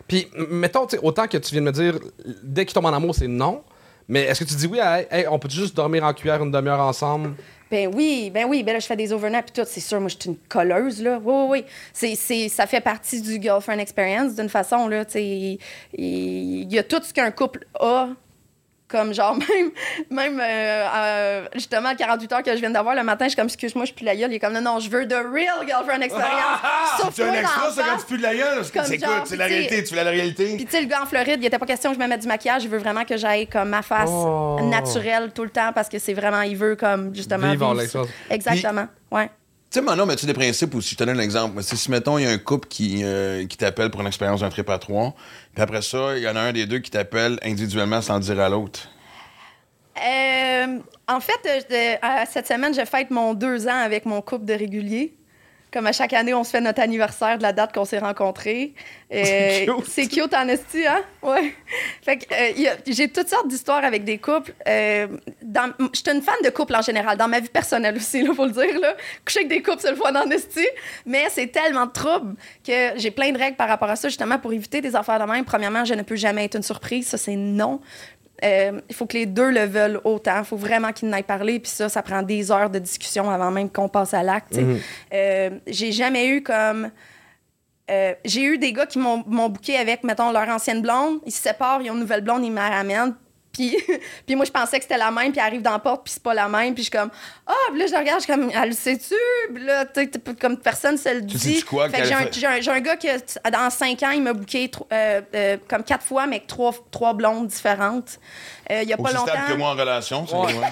Puis, mettons, tu sais, autant que tu viens de me dire, dès qu'ils tombent en amour, c'est non. Mais est-ce que tu dis oui à, hey, on peut juste dormir en cuillère une demi-heure ensemble? Ben oui, ben oui, ben là, je fais des overnights puis tout, c'est sûr, moi, je suis une colleuse, là. Oui, oui, oui. Ça fait partie du girlfriend experience, d'une façon, là, il y a tout ce qu'un couple a, comme genre, même, même euh, euh, justement, à 48 heures que je viens d'avoir le matin, je suis comme, excuse-moi, je pue la gueule. Il est comme, non, non, je veux the real girlfriend experience. Sauf C'est un toi, extra, la quand tu pues de la gueule? Comme C'est quoi? C'est la réalité, tu fais la réalité? Puis, tu sais, le gars en Floride, il était pas question que je me mette du maquillage. Il veut vraiment que j'aille comme ma face Oh. naturelle tout le temps parce que c'est vraiment, il veut comme justement. Vivre en vivre l'expérience. Exactement. Ouais. Tu sais, maintenant, mais tu des principes aussi? Je te donne un exemple. Si, mettons, il y a un couple qui, euh, qui t'appelle pour une expérience d'un trip à trois, puis après ça, il y en a un des deux qui t'appelle individuellement sans dire à l'autre. Euh, en fait, euh, cette semaine, je fête mon deux ans avec mon couple de réguliers. Comme à chaque année, on se fait notre anniversaire de la date qu'on s'est rencontrés. Euh, C'est cute. C'est cute en esti, hein? Ouais. Fait que, euh, j'ai toutes sortes d'histoires avec des couples. Euh, dans- Je suis une fan de couples en général, dans ma vie personnelle aussi, il faut le dire. Là. Coucher avec des couples, c'est le fun en esti. Mais c'est tellement de troubles que j'ai plein de règles par rapport à ça, justement, pour éviter des affaires de même. Premièrement, je ne peux jamais être une surprise. Ça, c'est non. Euh, il faut que les deux le veulent autant. Il faut vraiment qu'ils n'aillent parler. Puis ça, ça prend des heures de discussion avant même qu'on passe à l'acte. sais. Euh, j'ai jamais eu comme. euh, j'ai eu des gars qui m'ont booké avec, mettons, leur ancienne blonde. Ils se séparent, ils ont une nouvelle blonde, ils me ramènent. Puis, puis moi, je pensais que c'était la même, puis elle arrive dans la porte, puis c'est pas la même. Puis je suis comme, ah, puis là, je regarde, je suis comme, elle le sait-tu? Puis là, tu sais, comme personne se le dit. quoi, Fait que qu'elle j'ai un, fait? j'ai un- un gars qui, dans cinq ans, il m'a booké tro- euh, euh, comme quatre fois, mais avec trois, trois blondes différentes. Euh, il y a pas longtemps. stable que moi en relation. c'est Ouais.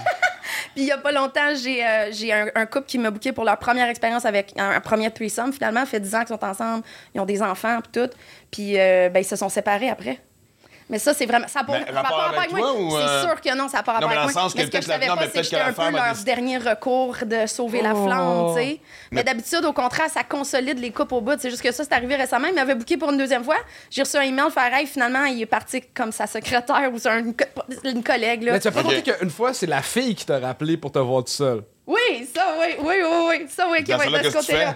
Puis il y a pas longtemps, j'ai euh, j'ai un, un couple qui m'a booké pour leur première expérience avec un, un premier threesome. Finalement, ça fait 10 ans qu'ils sont ensemble, ils ont des enfants puis tout. Puis euh, ben, ils se sont séparés après. Mais ça, c'est vraiment. Ça n'a pas rapport rapport avec avec toi moi. ou, euh, C'est sûr que non, ça n'a pas rapport mais dans avec le moi. sens que mais ce que je la- savais non, mais pas, c'est peut-être que la un peu leur dernier recours de sauver la Oh. flamme, tu sais. Mais, Mais- d'habitude, au contraire, ça consolide les couples au bout. C'est juste que ça, c'est arrivé récemment. Il m'avait booké pour une deuxième fois. J'ai reçu un email, faire hey, finalement, il est parti comme sa secrétaire ou une, co- une collègue. Là. Mais tu as pas compris qu'une fois, c'est la fille qui t'a rappelé pour te voir tout seul. Oui, ça, oui, oui, oui, oui. Ça, oui, qui va être de ce côté-là.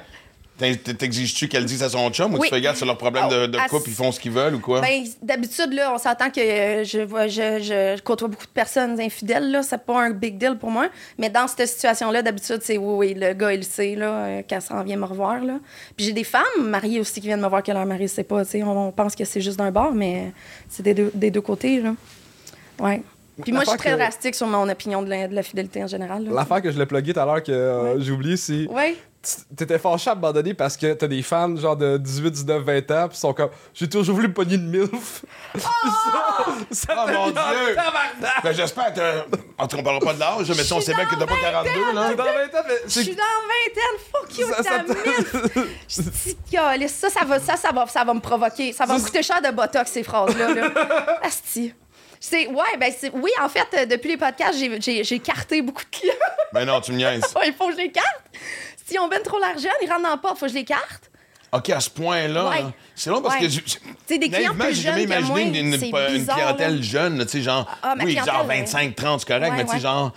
T'exiges-tu qu'elle dise à son chum ou Oui. tu fais garde sur leur problème de, de Oh, à- couple, ils font ce qu'ils veulent ou quoi? Ben, d'habitude, là, on s'entend que euh, je, vois, je, je côtoie beaucoup de personnes infidèles, là. C'est pas un big deal pour moi. Mais dans cette situation-là, d'habitude, c'est oui, oui, le gars, il le sait, là, euh, qu'elle s'en vient me revoir, là. Puis j'ai des femmes mariées aussi qui viennent me voir que leur mari ne sait pas, tu sais. On, on pense que c'est juste d'un bord, mais c'est des deux, des deux côtés, là. Ouais. Puis moi, je suis très que- drastique sur mon opinion de la, de la fidélité en général. L'affaire que je l'ai plugué tout à l'heure que euh, j'ai oublié, c'est. Ouais. T'étais fâché à abandonner parce que t'as des fans genre de 18, 19, 20 ans, pis ils sont comme J'ai toujours voulu pogner une MILF. Pis ça, ça Oh mon Dieu! Ben, j'espère que. En tout cas, on parlera pas de l'âge, mais si on sait bien que t'as pas 42, là. Dans 20 ans, mais Je suis dans vingtaine, fuck you, Ça- ça ta mine. Je dis, ça, ça va, ça, ça va, ça va me provoquer. Ça va me coûter cher de botox, ces phrases-là. Là. Asti. C'est, ouais, ben, c'est, oui, en fait, euh, depuis les podcasts, j'ai, j'ai, j'ai carté beaucoup de clients. Ben non, tu me niaises. il faut que je les carte. S'ils ont ben trop l'argent, ils rentrent dans la porte, faut que je les carte. OK, à ce point-là, Ouais. là, c'est long parce Ouais. que. je- C'est des clients plus j'ai jamais jeunes que imaginé moi, une, clientèle là. jeune, tu sais, genre. Ah, oui, genre ouais. 25, 30, c'est correct, Ouais, mais tu sais, genre.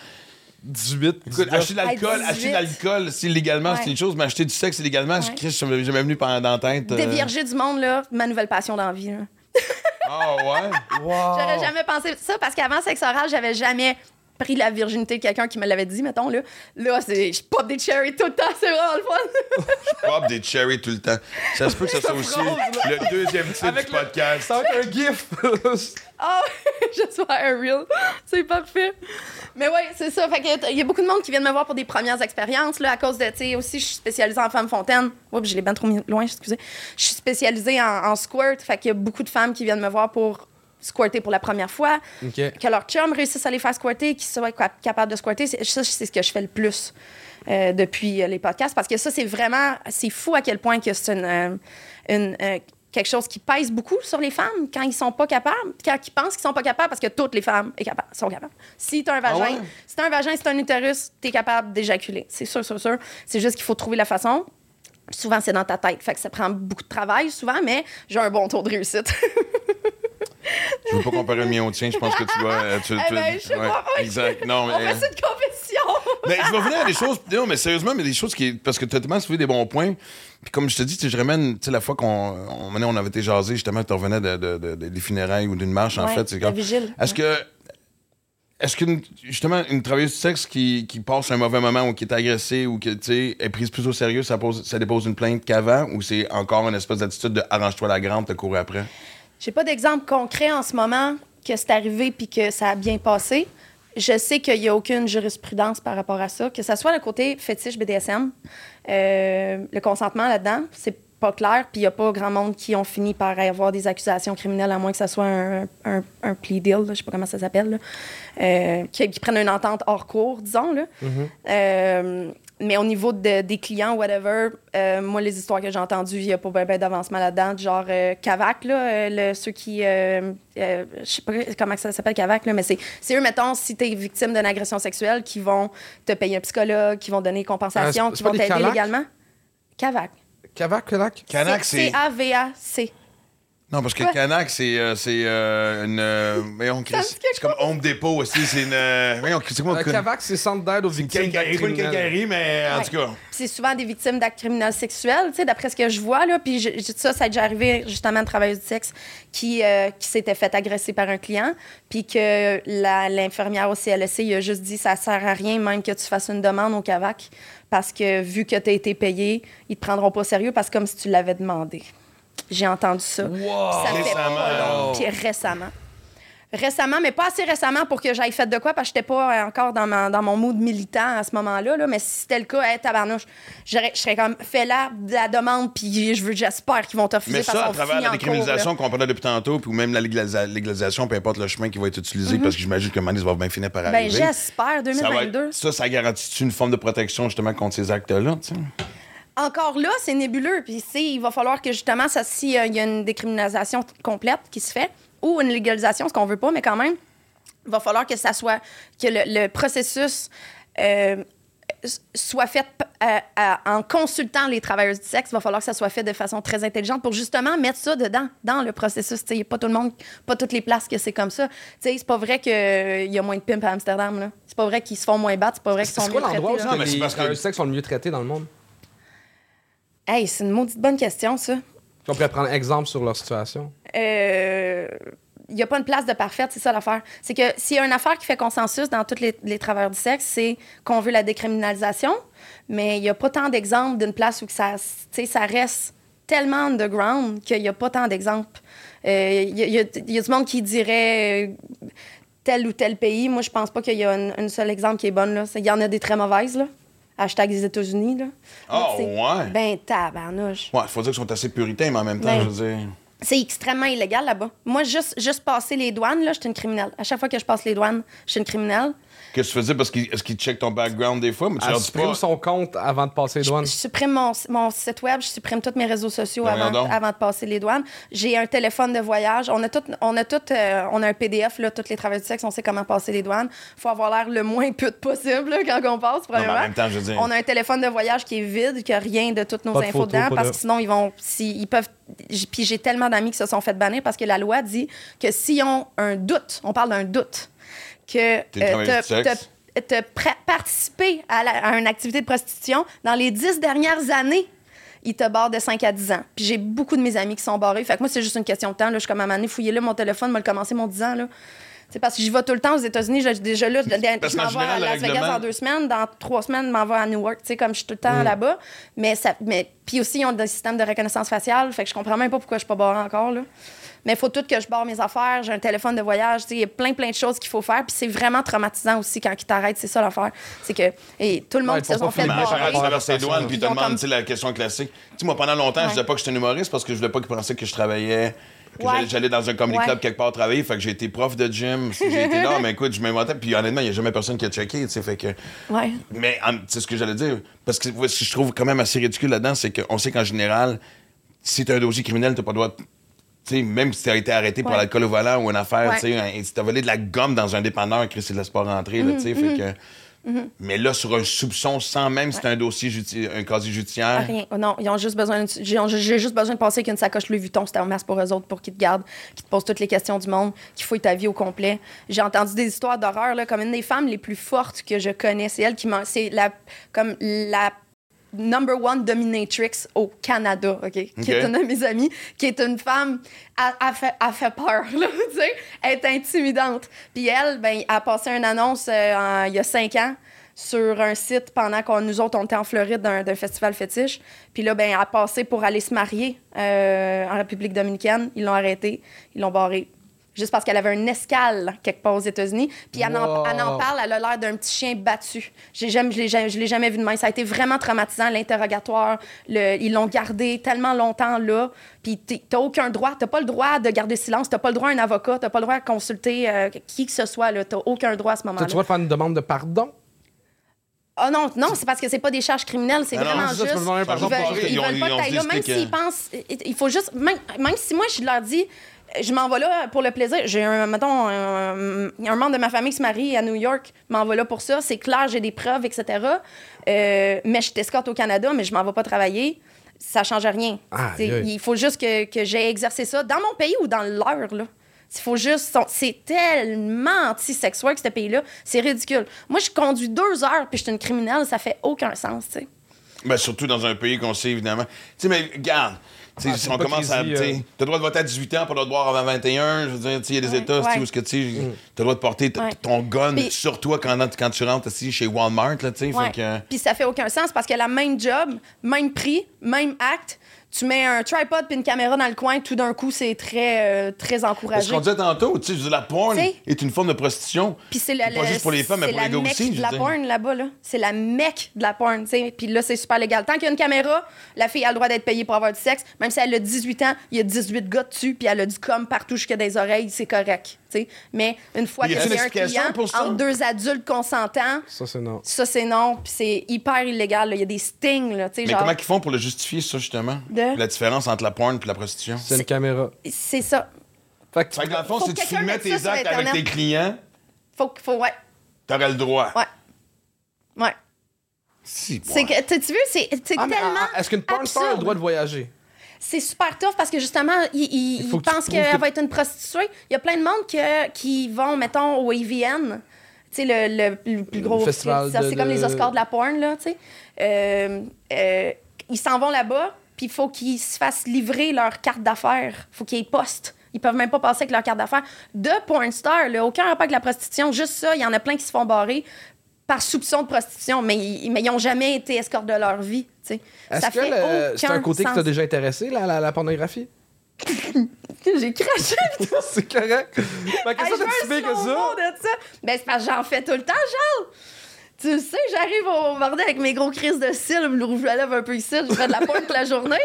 18, Écoute, 19. acheter de l'alcool, acheter de 18. l'alcool, c'est illégalement, c'est une chose, mais acheter du sexe illégalement, Ouais. je m'avais jamais venu pendant dans la tête. euh. Dévierger du monde, là, ma nouvelle passion d'envie. Ah ouais? Wow. J'aurais jamais pensé ça parce qu'avant sexe oral, j'avais jamais pris la virginité de quelqu'un qui me l'avait dit, mettons, là. Là, c'est, je pop des cherries tout le temps, c'est vraiment le fun. Pop des cherries tout le temps. Ça se peut que ça soit aussi le deuxième titre Avec du le- podcast. Ça va être un gif. Ah, je sois un real. C'est parfait. Mais oui, c'est ça. Fait que, il y a beaucoup de monde qui viennent me voir pour des premières expériences, là, à cause de, tu sais, aussi, je suis spécialisée en femme fontaine. Oups, je l'ai bien trop mis loin, excusez. Je suis spécialisée en, en squirt. Fait qu'il y a beaucoup de femmes qui viennent me voir pour squirter pour la première fois. ok. que leur chum réussisse à les faire squirter, qu'ils soient cap- capables de squirter. C'est- Ça, c'est ce que je fais le plus euh, depuis euh, les podcasts. Parce que ça, c'est vraiment... C'est fou à quel point que c'est une... euh, une, euh, quelque chose qui pèse beaucoup sur les femmes quand ils sont pas capables, quand ils pensent qu'ils sont pas capables, parce que toutes les femmes est capable- sont capables. Si t'as un vagin, ouais? si t'as un vagin, si t'as un utérus, t'es capable d'éjaculer. C'est sûr, sûr, sûr. C'est juste qu'il faut trouver la façon. Souvent, c'est dans ta tête. Fait que ça prend beaucoup de travail, souvent, mais j'ai un bon taux de réussite. Je veux pas comparer le mien au tien, je pense que tu dois. euh, Tu, Eh tu- ben, je ouais. Exact. Non, On mais. fait cette compétition! Mais je vais revenir à des choses. Non, mais sérieusement, mais des choses qui. Parce que tu as tellement soulevé des bons points. Puis comme je te dis, je ramène, tu sais, la fois qu'on on, on avait été jasé, justement, tu revenais de, de- de- de- des funérailles ou d'une marche, en fait. C'est comme. vigile. Est-ce que. Est-ce qu'une justement une travailleuse du sexe qui, qui passe un mauvais moment ou qui est agressée ou qui est prise plus au sérieux, ça, pose, ça dépose une plainte qu'avant ou c'est encore une espèce d'attitude de arrange-toi la grande, te courir après? J'ai pas d'exemple concret en ce moment que c'est arrivé puis que ça a bien passé. Je sais qu'il n'y a aucune jurisprudence par rapport à ça, que ce soit le côté fétiche BDSM, euh, le consentement là-dedans, c'est pas clair, puis il n'y a pas grand monde qui ont fini par avoir des accusations criminelles, à moins que ça soit un, un, un plea deal, je sais pas comment ça s'appelle, euh, qui, qui prennent une entente hors cours, disons. Là. Euh, mais au niveau de- des clients, whatever, euh, moi, les histoires que j'ai entendues, il n'y a pas bien d'avancement là-dedans. Genre euh, Cavac, là, euh, le- ceux qui. euh, euh, je sais pas comment ça s'appelle, Cavac, là, mais c'est c'est eux, mettons, si tu es victime d'une agression sexuelle, qui vont te payer un psychologue, qui vont donner compensation, Ah, qui vont t'aider légalement. Cavac. Cavac, Calac. Canac, c'est. C-A-V-A-C. Non, parce que Quoi? Canac, c'est euh, c'est, euh, une. euh, voyons, c'est comme Home Depot aussi. C'est une. euh, voyons, c'est quoi Cavac, c'est centre d'aide aux victimes pas une criminels. quincaillerie, mais en Ouais. tout cas. Puis c'est souvent des victimes d'actes criminels sexuels, tu sais, d'après ce que je vois, là. Puis je- je- ça, ça a déjà arrivé, justement, une travailleuse du sexe qui, euh, qui s'était fait agresser par un client, puis que la- l'infirmière au CLSC, il a juste dit, ça sert à rien, même que tu fasses une demande au CAVAC, parce que vu que tu as été payé, ils te prendront pas au sérieux, parce que comme si tu l'avais demandé. J'ai entendu ça. Ça fait pas Récemment. long. Puis récemment. Récemment, mais pas assez récemment pour que j'aille fait de quoi, parce que j'étais pas encore dans, ma- dans mon mood militant à ce moment-là. Là, mais si c'était le cas, hey, tabarnouche, je serais comme fait là de la demande, puis je veux- j'espère qu'ils vont te refuser Mais ça, à qu'on travers la décriminalisation qu'on parlait depuis tantôt, puis ou même la légalisa- légalisation, peu importe le chemin qui va être utilisé, parce que j'imagine que Manis va bien finir par. Ben, arriver. j'espère, ça, va 2022. être- ça, ça garantit une forme de protection justement contre ces actes-là, tu sais? Encore là, c'est nébuleux. Puis, il va falloir que justement, ça, s'il y a une décriminalisation complète qui se fait, ou une légalisation, ce qu'on veut pas, mais quand même, il va falloir que ça soit, que le, le processus euh, soit fait euh, à- en consultant les travailleurs du sexe. Il va falloir que ça soit fait de façon très intelligente pour justement mettre ça dedans, dans le processus. Il n'y a pas tout le monde, pas toutes les places que c'est comme ça. C'est pas vrai qu'il y a moins de pimps à Amsterdam. C'est pas vrai qu'ils se font moins battre. C'est pas vrai qu'ils C'est sont quoi mieux l'endroit où traités. là. Non, mais c'est les travailleurs du sexe sont le mieux traités dans le monde? Hey, c'est une maudite bonne question, ça. On pourrait prendre exemple sur leur situation. Euh, il n'y a pas une place de parfaite, c'est ça l'affaire. C'est que s'il y a une affaire qui fait consensus dans tous les, les travailleurs du sexe, c'est qu'on veut la décriminalisation, mais il n'y a pas tant d'exemples d'une place où que ça, reste tellement underground qu'il n'y a pas tant d'exemples. Euh, Il y, a- il y a- il y a du monde qui dirait euh, tel ou tel pays. Moi, je pense pas qu'il y a une, une seule exemple qui est bonne. Il y en a des très mauvaises. Là. Hashtag les États-Unis. là. Ah, C'est- ouais. Ben, tabarnouche. Ouais, faut dire qu'ils sont assez puritains, mais en même temps, Ben, je veux dire. C'est extrêmement illégal là-bas. Moi, juste, juste passer les douanes, là, je suis une criminelle. À chaque fois que je passe les douanes, je suis une criminelle. Qu'est-ce que tu faisais? Parce qu'ils est-ce qu'ils checkent ton background des fois? Mais tu Elle leur dis supprime pas. son compte avant de passer les douanes. Je supprime mon, mon site web, je supprime tous mes réseaux sociaux Ben, voyons avant, donc. avant de passer les douanes. J'ai un téléphone de voyage. On a tout, on a tout, euh, on a un PDF là, tous les travailleurs du sexe, on sait comment passer les douanes. Faut avoir l'air le moins pute possible là, quand on passe. Non, mais en premièrement. même temps, je veux dire. On a un téléphone de voyage qui est vide, qui a rien de toutes nos Pas de infos photos, dedans, pas parce de- que sinon ils vont, si, ils peuvent. j- Puis j'ai tellement d'amis qui se sont fait bannir parce que la loi dit que s'ils ont un doute, on parle d'un doute, que t'as- t'as pr- participé à, la- à une activité de prostitution dans les dix dernières années, ils te barrent de 5 à 10 ans. Puis j'ai beaucoup de mes amis qui sont barrés. Fait que moi, c'est juste une question de temps. Là. Je suis comme à un moment fouiller là mon téléphone, moi, le commencer mon 10 ans. Là. C'est parce que j'y vais tout le temps aux États-Unis. Je- Déjà là, je, je m'en vais à Las Vegas en deux semaines. Dans trois semaines, je m'en vais à Newark. Tu sais, comme je suis tout le Mm. temps là-bas. Mais ça, mais puis aussi, ils ont des systèmes de reconnaissance faciale. Fait que je comprends même pas pourquoi je suis pas barrée encore. Là. Mais il faut tout que je barre mes affaires. J'ai un téléphone de voyage. Tu sais, Il y a plein, plein de choses qu'il faut faire. Puis c'est vraiment traumatisant aussi quand ils t'arrêtent. C'est ça l'affaire. C'est que et tout le monde Ouais, qui se sont pas fait barrer. travers travers ses douanes, puis ils te demandent, comme- tu sais, la question classique. Tu sais, moi, pendant longtemps, je Ouais. disais pas que j'étais un humoriste parce que je voulais pas qu'ils pensaient que je travaillais, que Ouais. j'allais- dans un comedy Ouais. club quelque part travailler. Fait que j'ai été prof de gym. J'ai été là, mais écoute, je m'inventais. Puis honnêtement, il y a jamais personne qui a checké, tu sais. Fait que. Ouais. Mais c'est ce que j'allais dire. Parce que ce que je trouve quand même assez ridicule là-dedans, c'est qu'on sait qu'en général, si tu as un dossier criminel, tu pas le droit. sais, même si tu as été arrêté pour l'alcool au volant ou une affaire, tu sais, si tu as volé de la gomme dans un dépanneur, Chris, c'est de l'espoir rentré, là, tu sais. Fait que. Mais là, sur un soupçon, sans même si c'est un dossier, un casier judiciaire? Rien. Oh non, ils ont juste besoin. J'ai juste besoin de passer avec une sacoche Louis Vuitton, c'était un masque pour eux autres, pour qu'ils te gardent, qu'ils te posent toutes les questions du monde, qu'ils fouillent ta vie au complet. J'ai entendu des histoires d'horreur, là, comme une des femmes les plus fortes que je connais. C'est elle qui m'a. C'est la, comme la number one dominatrix au Canada, OK? Qui est une de mes amies, qui est une femme. Elle fait, elle fait peur, là, tu sais. Elle est intimidante. Puis elle, ben, elle a passé une annonce euh, en- il y a cinq ans sur un site pendant qu'on nous autres, on était en Floride d'un d'un festival fétiche. Puis là, ben, elle a passé pour aller se marier euh, en République dominicaine. Ils l'ont arrêtée, ils l'ont barrée. Juste parce qu'elle avait un escale quelque part aux États-Unis. Puis elle, en, Wow. elle en parle, elle a l'air d'un petit chien battu. Jamais, je l'ai jamais, je l'ai jamais vu de main. Ça a été vraiment traumatisant, l'interrogatoire. Ils l'ont gardé tellement longtemps là. Puis t'as aucun droit. T'as pas le droit de garder silence. T'as pas le droit à un avocat. T'as pas le droit à consulter euh, qui que ce soit. là. T'as aucun droit à ce T'as moment-là. le droit de faire une demande de pardon? Ah non, non, c'est parce que c'est pas des charges criminelles, c'est Ah vraiment ça, tu juste. ils pardon veulent, ils veulent pas que t'ailles là, même s'ils pensent. Il faut juste. Même, même si moi, je leur dis, je m'en vais là pour le plaisir. J'ai un, mettons, un, un membre de ma famille qui se marie à New York, m'en va là pour ça. C'est clair, j'ai des preuves, etc. Euh, mais je t'escorte au Canada, mais je m'en vais pas travailler. Ça change rien. Il faut juste que, que j'ai exercé ça dans mon pays ou dans leur, là. Il faut juste. C'est tellement anti-sex work, ce pays-là. C'est ridicule. Moi, je conduis deux heures puis je suis une criminelle, ça fait aucun sens, tu sais. Ben, surtout dans un pays qu'on sait, évidemment. Tu sais, mais regarde. Ah, on commence à. Tu sais, t'as le droit de voter à 18 ans, pas le droit de boire avant 21. Je veux dire, il y a des Ouais, États ouais. où ce que tu sais, t'as le droit de porter Ouais. ton gun sur toi quand, quand tu rentres ici chez Walmart, là. Fait que. Puis ça fait aucun sens parce que la même job, même prix, même acte, tu mets un tripod puis une caméra dans le coin, tout d'un coup, c'est très, euh, très C'est ce encouragé. qu'on disait tantôt, tu sais, la porn est une forme de prostitution. Puis c'est la, pas juste pour les femmes, mais c'est pour les gars aussi. veux la porn là-bas, là. C'est la mecque de la porn, tu sais. Puis là, c'est super légal. Tant qu'il y a une caméra, la fille a le droit d'être payée pour avoir du sexe. Même si elle a 18 ans, il y a 18 gars dessus, puis elle a du com partout jusqu'à des oreilles, c'est correct, Mais une fois Mais y une un explication client pour ça? entre deux adultes consentants, Ça, c'est non. ça, c'est non. Puis c'est hyper illégal. Il y a des stings, là, tu sais, Mais genre... comment ils font pour le justifier, ça, justement? De? La différence entre la porn et la prostitution? C'est une caméra. C'est ça. Fait que tu- Fait que dans le fond, si tu filmais tes actes avec Internet. tes clients, Faut, faut, ouais, t'aurais le droit. ouais. Ouais. Si, C'est que, tu tu veux, c'est c'est Ah, tellement. ah, Est-ce qu'une porn star a le droit de voyager? C'est super tough parce que justement, ils il, pensent qu'elle que- va être une prostituée. Il y a plein de monde que, qui vont, mettons, au AVN. Tu sais, le, le- le plus gros. festival C'est comme les Oscars de la porn, là, tu sais. Euh, euh, ils s'en vont là-bas, puis il faut qu'ils se fassent livrer leur carte d'affaires. faut qu'ils postent. Ils peuvent même pas passer avec leur carte d'affaires. De porn star, là, aucun rapport avec la prostitution. Juste ça, il y en a plein qui se font barrer par soupçon de prostitution, mais ils mais ils ont jamais été escortes de leur vie. Est-ce que le- c'est un côté qui t'a déjà intéressé, la, la, la pornographie? J'ai craché. c'est correct. Hey, qu'est-ce je que ça? de ça. Ben, c'est parce que j'en fais tout le temps, Charles. Tu sais, j'arrive au bordel avec mes gros crises de cils, le rouge à lèvres un peu ici, je fais de la pointe toute la journée.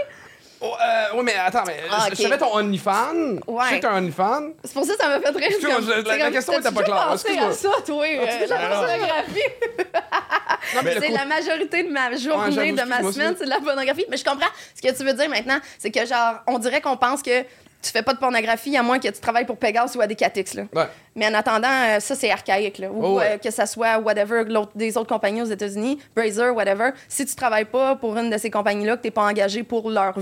Oh, euh, oui, mais attends, mais Ah, je- ok. je savais ton OnlyFans. Ouais. Je sais que t'as un OnlyFans. C'est pour ça que ça m'a fait très comme- je- la- la comme, question était pas claire, excuse-moi. ça, toi, euh, la pornographie. C'est la majorité de ma journée, de ma semaine, c'est- de la pornographie. Mais je comprends ce que tu veux dire maintenant. C'est que, genre, on dirait qu'on pense que tu fais pas de pornographie à moins que tu travailles pour Pegasus ou Adecatix, là. Ouais. Mais en attendant, euh, ça, c'est archaïque. Là. Ou Oh, ouais. euh, que ça soit whatever, des autres compagnies aux États-Unis, Brazer, whatever. Si tu travailles pas pour une de ces compagnies-là, que tu n'es pas engagé pour leur,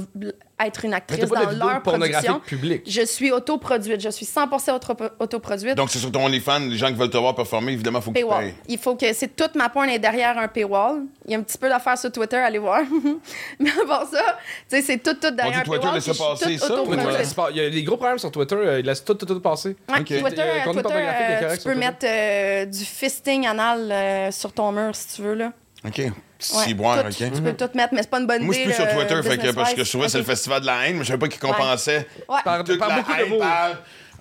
être une actrice pas dans de leur production, publique. je suis autoproduite. Je suis 100% auto- autoproduite. Donc, c'est sur ton OnlyFans, les gens qui veulent te voir performer, évidemment, il faut que tu Paywall. payes. Il faut que c'est toute ma porn est derrière un paywall. Il y a un petit peu d'affaires sur Twitter, allez voir. Mais avant ça, tu sais, c'est tout, tout derrière un Twitter, paywall. laisse je suis passer ça, Twitter, laisse Il y a des gros problèmes sur Twitter. euh, Ils laissent tout, tout, tout passer. Ouais, Ok. Twitter, Euh, Twitter, est euh, correct tu peux mettre euh, du fisting anal euh, sur ton mur si tu veux. Là. OK. Ouais, Si boire, tout, OK. Tu peux tout mettre, mais c'est pas une bonne Moi, je idée. suis plus sur là, Twitter, fait que, parce que je trouvais que c'est le festival de la haine, mais je savais pas qu'il compensait Ouais. Par, toute par la beaucoup de haine mots. par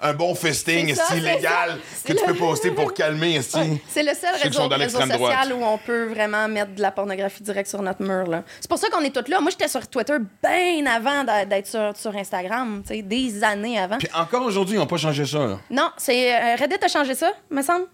un bon fisting, C'est ça, esti, c'est légal, ça. que tu peux poster pour calmer. Ouais, C'est le seul réseau, social droite. où on peut vraiment mettre de la pornographie direct sur notre mur. là. C'est pour ça qu'on est tous là. Moi, j'étais sur Twitter bien avant d'être sur, sur Instagram, tu sais, des années avant. Puis encore aujourd'hui, ils n'ont pas changé ça, là. Non, c'est euh, Reddit a changé ça, me semble.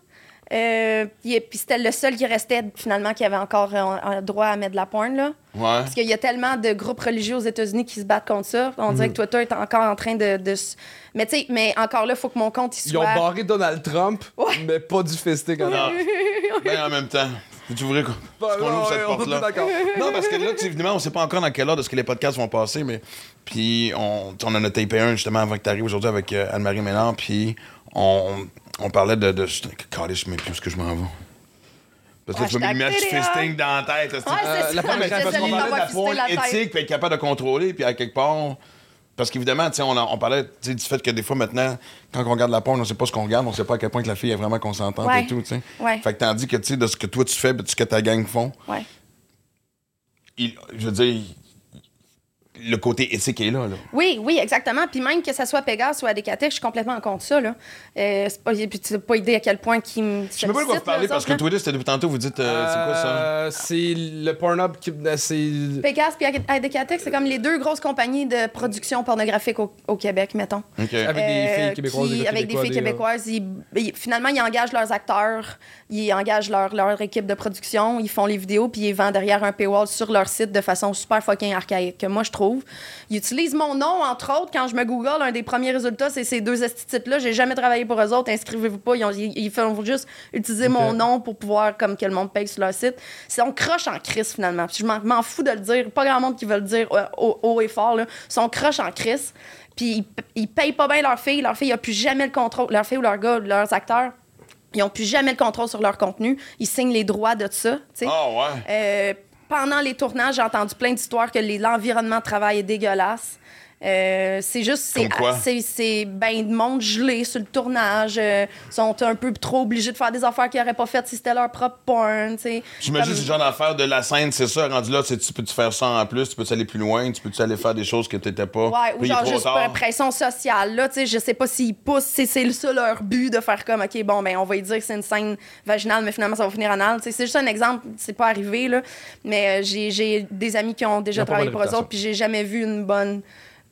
Euh, puis puis c'était le seul qui restait finalement qui avait encore euh, un droit à mettre de la porn là. Ouais. Parce qu'il y a tellement de groupes religieux aux États-Unis qui se battent contre ça. On dirait que Twitter est encore en train de. de s- Mais tu sais, mais encore là, il faut que mon compte il Ils ont soit. barré Donald Trump, mais pas du fisting. en ben, en même temps. Tu ouvrir qu'on Bah, ouvre cette porte-là. Non, parce que là, tu sais, évidemment, on sait pas encore dans quelle ordre est-ce que les podcasts vont passer, mais. Puis, on, on en a tapé un justement avant que tu arrives aujourd'hui avec euh, Anne-Marie Ménard, puis on, on parlait de. de je calais, je sais même plus est-ce que je m'en vais. Parce que tu vas mettre fisting dans la tête. Ouais, Euh, la c'est parce Désolée qu'on parlait de la tête. éthique, puis être capable de contrôler, puis à quelque part. Parce qu'évidemment, tu sais, on, on parlait tu sais, du fait que des fois, maintenant, quand on regarde la porn, on sait pas ce qu'on regarde, on sait pas à quel point que la fille est vraiment consentante Ouais. et tout, tu sais. Ouais. Fait que tandis que, tu sais, de ce que toi tu fais, de ce que ta gang font, Ouais. il- je veux dire, le côté éthique est là, là. Oui, oui, exactement. Puis même que ça soit Pegasus ou Adécatex, je suis complètement contre ça. Là. Euh, c'est pas, puis tu n'as pas idée à quel point qui me. Je sais pas de quoi vous parlez, parce que Twitter, c'était depuis tantôt, vous dites, euh, c'est quoi ça? Euh, C'est le Pornhub qui. C'est. Pegasus et Adécatex, c'est comme les deux grosses compagnies de production pornographique au, au Québec, mettons. Avec des filles québécoises. qui- des avec des filles québécoises. Ils- ils- finalement, ils engagent leurs acteurs, ils engagent leur, leur équipe de production, ils font les vidéos, puis ils vendent derrière un paywall sur leur site de façon super fucking archaïque, que moi, je trouve. Ils utilisent mon nom, entre autres. Quand je me google, un des premiers résultats, c'est ces deux esti-titres-là. J'ai jamais travaillé pour eux autres. Inscrivez-vous pas. Ils, ont- ils- ils font juste utiliser mon nom pour pouvoir, comme que le monde paye sur leur site. C'est on croche en crise, finalement. Puis je m'en- m'en fous de le dire. Pas grand monde qui veut le dire euh, haut, haut et fort. Là. Ils sont croche en crise. Puis ils, ils payent pas bien leurs filles. Leurs filles n'ont plus jamais le contrôle. Leurs filles ou leurs gars, leurs acteurs, ils n'ont plus jamais le contrôle sur leur contenu. Ils signent les droits de ça. tu sais. Ah, ouais. Euh, pendant les tournages, j'ai entendu plein d'histoires que l'environnement de travail est dégueulasse. Euh, c'est juste, c'est, ben de monde gelé sur le tournage. euh, sont un peu trop obligés de faire des affaires qu'ils n'auraient pas faites si c'était leur propre porn. tu. J'imagine Comme- c'est le genre d'affaire de la scène, c'est ça, rendu là, c'est tu peux-tu faire ça en plus, tu peux-tu aller plus loin, tu peux-tu aller faire des choses que t'étais pas? Ouais, ou genre juste pour pression sociale. Là, tu sais, je sais pas s'ils poussent, c'est, c'est ça leur but de faire comme, OK, bon, ben, on va lui dire que c'est une scène vaginale, mais finalement, ça va finir anal. Tu c'est juste un exemple, c'est pas arrivé, là. Mais euh, j'ai, j'ai des amis qui ont déjà travaillé pour eux autres, puis j'ai jamais vu une bonne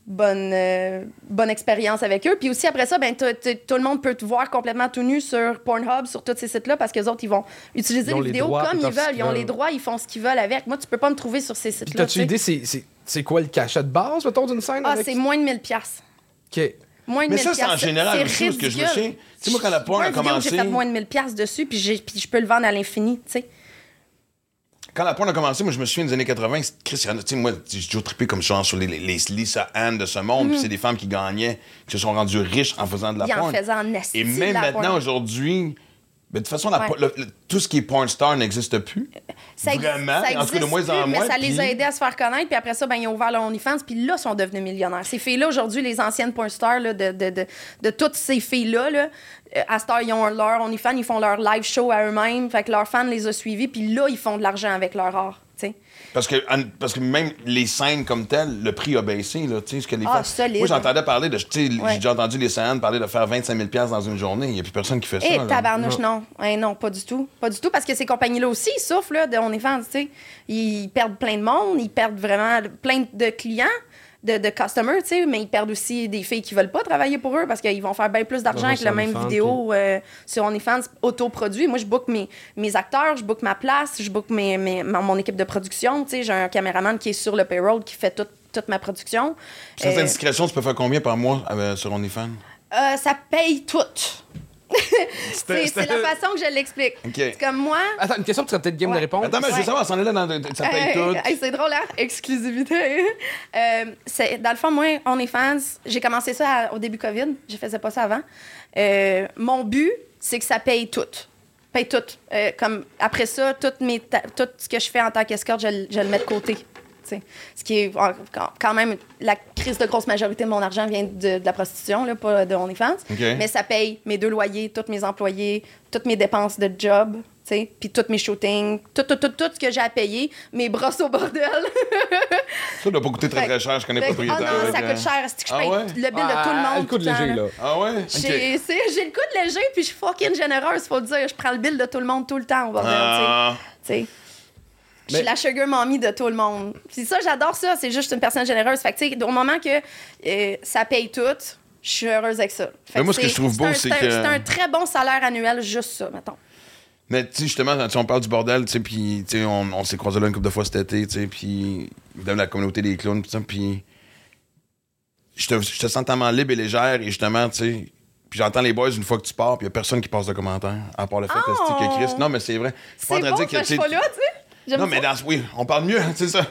bonne euh, bonne expérience avec eux puis aussi après ça ben tout le monde peut te voir complètement tout nu sur Pornhub sur tous ces sites là parce que les autres ils vont utiliser Ils les les vidéos droits, comme ils veulent ils ont les droits ils font ce qu'ils veulent avec moi tu peux pas me trouver sur ces sites Puis là t'as-tu idée, c'est- c'est c'est quoi le cachet de base, mettons, d'une scène? ah avec- c'est moins de 1000 pièces Ok. Moins de Mais 1000 ça, c'est en général c'est aussi, parce que je me souviens. Tu sais, moi, quand la porn a une commencé. J'ai fait moins de 1000 piastres dessus, puis, j'ai- puis je peux le vendre à l'infini, tu sais. Quand la porn a commencé, moi, je me souviens des années 80, c'est- Chris, il y en a- tu sais, moi, j'ai toujours trippé comme genre sur les, les, les Lisa Ann de ce monde, puis c'est des femmes qui gagnaient, qui se sont rendues riches en faisant de la en porn. en esti Et même maintenant, aujourd'hui, ben, de toute façon, la Ouais. por- le- le- tout ce qui est porn star n'existe plus. Ça Vraiment, ça en tout cas, de existe moins en moins, Mais ça les puis- a aidés à se faire connaître, puis après ça, ben, ils ont ouvert leur OnlyFans, puis là, ils sont devenus millionnaires. Ces filles-là, aujourd'hui, les anciennes porn stars là, de, de, de, de toutes ces filles-là, là, euh, à ils ont leur OnlyFans, ils font leur live show à eux-mêmes, fait que leurs fans les ont suivis, puis là, ils font de l'argent avec leur art. Parce que, en- parce que même les scènes comme telles, le prix a baissé. Là, tu sais, ce que les Ah. Moi, j'entendais parler de. tu sais, Ouais. J'ai déjà entendu les scènes parler de faire 25 000 dans une journée. Il n'y a plus personne qui fait ça. Eh, là. tabarnouche, non. Eh, non, pas du tout. Pas du tout, parce que ces compagnies-là aussi, ils souffrent là, de OnlyFans, tu sais. Ils perdent plein de monde, ils perdent vraiment plein de clients, de, de customers, tu sais, mais ils perdent aussi des filles qui veulent pas travailler pour eux parce qu'ils vont faire bien plus d'argent avec la même vidéo euh, sur OnlyFans autoproduit. Moi, je book mes, mes acteurs, je book ma place, je book mes, mes- mon équipe de production, tu sais. J'ai un caméraman qui est sur le payroll qui fait toute toute ma production. Sans Euh, indiscrétion, tu peux faire combien par mois euh, sur OnlyFans? euh, ça paye tout. c'est la façon que je l'explique. C'est comme moi, Attends, une question que tu serais peut-être game Ouais. de répondre. Attends, mais je veux savoir, c'en est là dans. Ça paye tout. hey, c'est drôle, hein? Exclusivité. Euh, dans le fond, moi, OnlyFans, j'ai commencé ça à- au début COVID. Je faisais pas ça avant. Euh, mon but, c'est que ça paye tout. Paye tout. Euh, comme après ça, tout, mes tout ce que je fais en tant qu'escorte, je, le- je le mets de côté. Tu sais. Ce qui est euh, quand- même la crise de grosse majorité de mon argent vient de, de la prostitution, là, pas de OnlyFans. OK. Mais ça paye mes deux loyers, tous mes employés, toutes mes dépenses de job, tu sais, puis tous mes shootings, tout, tout, tout, tout ce que j'ai à payer, mes brosses au bordel. Ça doit pas coûter très cher, je connais pas. Ah non, ça coûte cher. C'est que je Ah paye ouais? le bill de tout le Ah, monde. le coup de tout le temps, léger, là? Ah ouais? J'ai le coup de léger, puis je suis fucking généreuse, faut le dire. Je prends le bill de tout le monde tout le temps au bordel, Ah. tu sais. Je suis Mais- la sugar mommy de tout le monde. Puis ça, j'adore ça. C'est juste une personne généreuse. Fait que, tu sais, au moment que euh, ça paye tout, je suis heureuse avec ça. Fait Mais moi, ce que je trouve beau, c'est que- C'est un très bon salaire annuel, juste ça, mettons. Mais tu sais, justement, quand on parle du bordel, tu sais, puis tu sais, on, on s'est croisés là une couple de fois cet été, tu sais, puis de la communauté des clowns, pis ça, puis je te, je te sens tellement libre et légère, et justement, tu sais, puis j'entends les boys une fois que tu pars, puis y a personne qui passe de commentaires, à part le fait Oh! que Chris. Non, mais c'est vrai. Je suis pas en train de dire que, je suis pas là, tu sais. J'aime Non, ça. mais dans, oui, on parle mieux, c'est ça.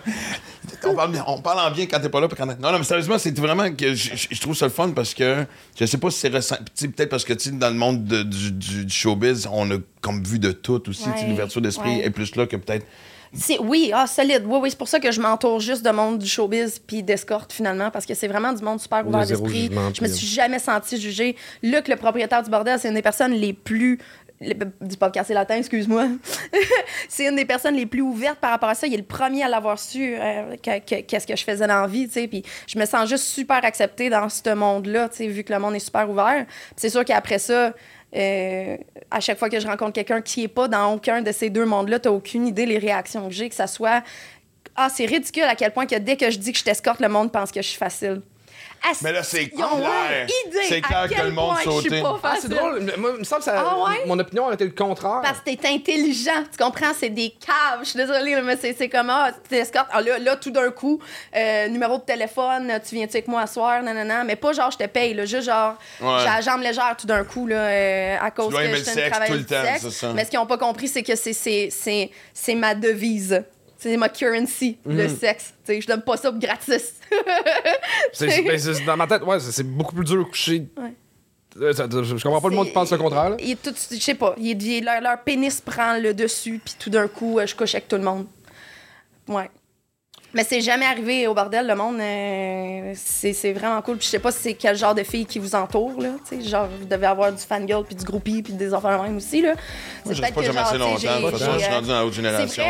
On parle, bien- on parle en bien quand t'es pas là. Quand t'es- non, non, mais sérieusement, c'est vraiment que je, trouve ça le fun parce que je sais pas si c'est sais, Peut-être parce que dans le monde de- du, du- showbiz, on a comme vu de tout aussi. Ouais, L'ouverture d'esprit ouais. est plus là que peut-être. C'est- oui, ah, solide. Oui, oui, c'est pour ça que je m'entoure juste de monde du showbiz puis d'escorte finalement, parce que c'est vraiment du monde super ouvert d'esprit. Je me puis- suis jamais sentie jugée. Luc, le propriétaire du bordel, c'est une des personnes les plus. Du podcast latin, excuse-moi. c'est une des personnes les plus ouvertes par rapport à ça. Il est le premier à l'avoir su, euh, que- que- qu'est-ce que je faisais dans la vie, tu sais. Puis je me sens juste super acceptée dans ce monde-là, tu sais, vu que le monde est super ouvert. C'est sûr qu'après ça, euh, à chaque fois que je rencontre quelqu'un qui est pas dans aucun de ces deux mondes-là, t'as aucune idée les réactions que j'ai, que ça soit ah c'est ridicule à quel point que dès que je dis que je t'escorte, le monde pense que je suis facile. Asti, Mais là, c'est clair. idée C'est à clair que quel le monde sautait. Ah, c'est drôle. Moi, il me semble que ça, Ah ouais? mon opinion aurait été le contraire. Parce que t'es intelligent, tu comprends? C'est des caves. Je suis désolée, mais c'est c'est comme, ah, tu. Ah, là, là, tout d'un coup, euh, numéro de téléphone, tu viens-tu avec moi à soir, nanana. Mais pas genre, je te paye, là, juste genre, Ouais. j'ai la jambe légère tout d'un coup, là, euh, à cause dois que aimer je le sexe tout le temps, sexe. c'est ça. Mais ce qu'ils n'ont pas compris, c'est que c'est- c'est c'est- c'est ma devise. C'est ma currency, le Mhm. sexe. Tu sais, je donne pas ça gratis. C'est- ben, c'est- dans ma tête, ouais, c'est- beaucoup plus dur de coucher. Ouais. Euh, je comprends pas le monde qui pense le contraire. là. Il tout, je sais pas, il leur pénis prend le dessus, puis tout d'un coup, euh, je couche avec tout le monde. Ouais. Mais c'est jamais arrivé au bordel, le monde. euh, c'est c'est vraiment cool. Puis je sais pas si c'est quel genre de filles qui vous entoure, là. Tu sais, genre, vous devez avoir du fangirl, puis du groupie, puis des enfants de même aussi, là. Moi, je pas que jamais assez longtemps. De toute façon, je suis j'ai, euh, rendu dans la haute génération.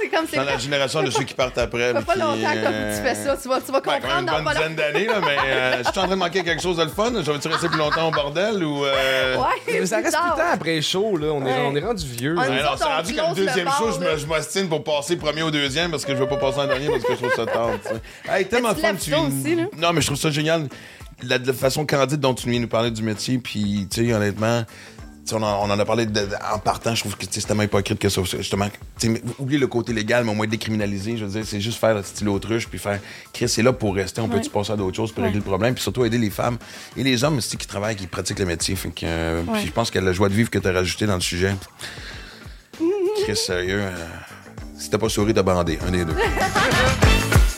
C'est comme dans la génération de ceux qui partent après. Ça fait puis pas longtemps comme euh, tu fais ça. Tu vas, tu vas Ben, quand même comprendre une dans bonne dizaine d'années, là, mais euh, je suis en train de manquer quelque chose de le fun. Je vais-tu rester plus longtemps au bordel ou. euh. Ouais, Mais ça reste le temps après shows, là. On, est, Ouais. on est rendu vieux. On là. est- rendu comme deuxième show, je m'ostine pour passer premier au deuxième parce que je veux pas passer en parce que je trouve ça tu sais. Hey, tellement tu fun. ça aussi, là? Non, mais je trouve ça génial. La, façon candide dont tu viens nous parler du métier, puis, tu sais, honnêtement, tu on, en, on en a parlé de- de- en partant, je trouve que tu c'est tellement hypocrite que ça. Justement, tu oubliez le côté légal, mais au moins décriminaliser. Je veux dire, c'est juste faire le style autruche, puis faire Chris, c'est là pour rester. On peut-tu passer à d'autres choses pour Ouais. régler le problème, puis surtout aider les femmes et les hommes aussi qui travaillent, qui pratiquent le métier. Fait que, euh, Ouais. puis je pense que la joie de vivre que tu as rajouté dans le sujet. Chris, sérieux, euh, si t'as pas souri, t'as bandé. Un des deux.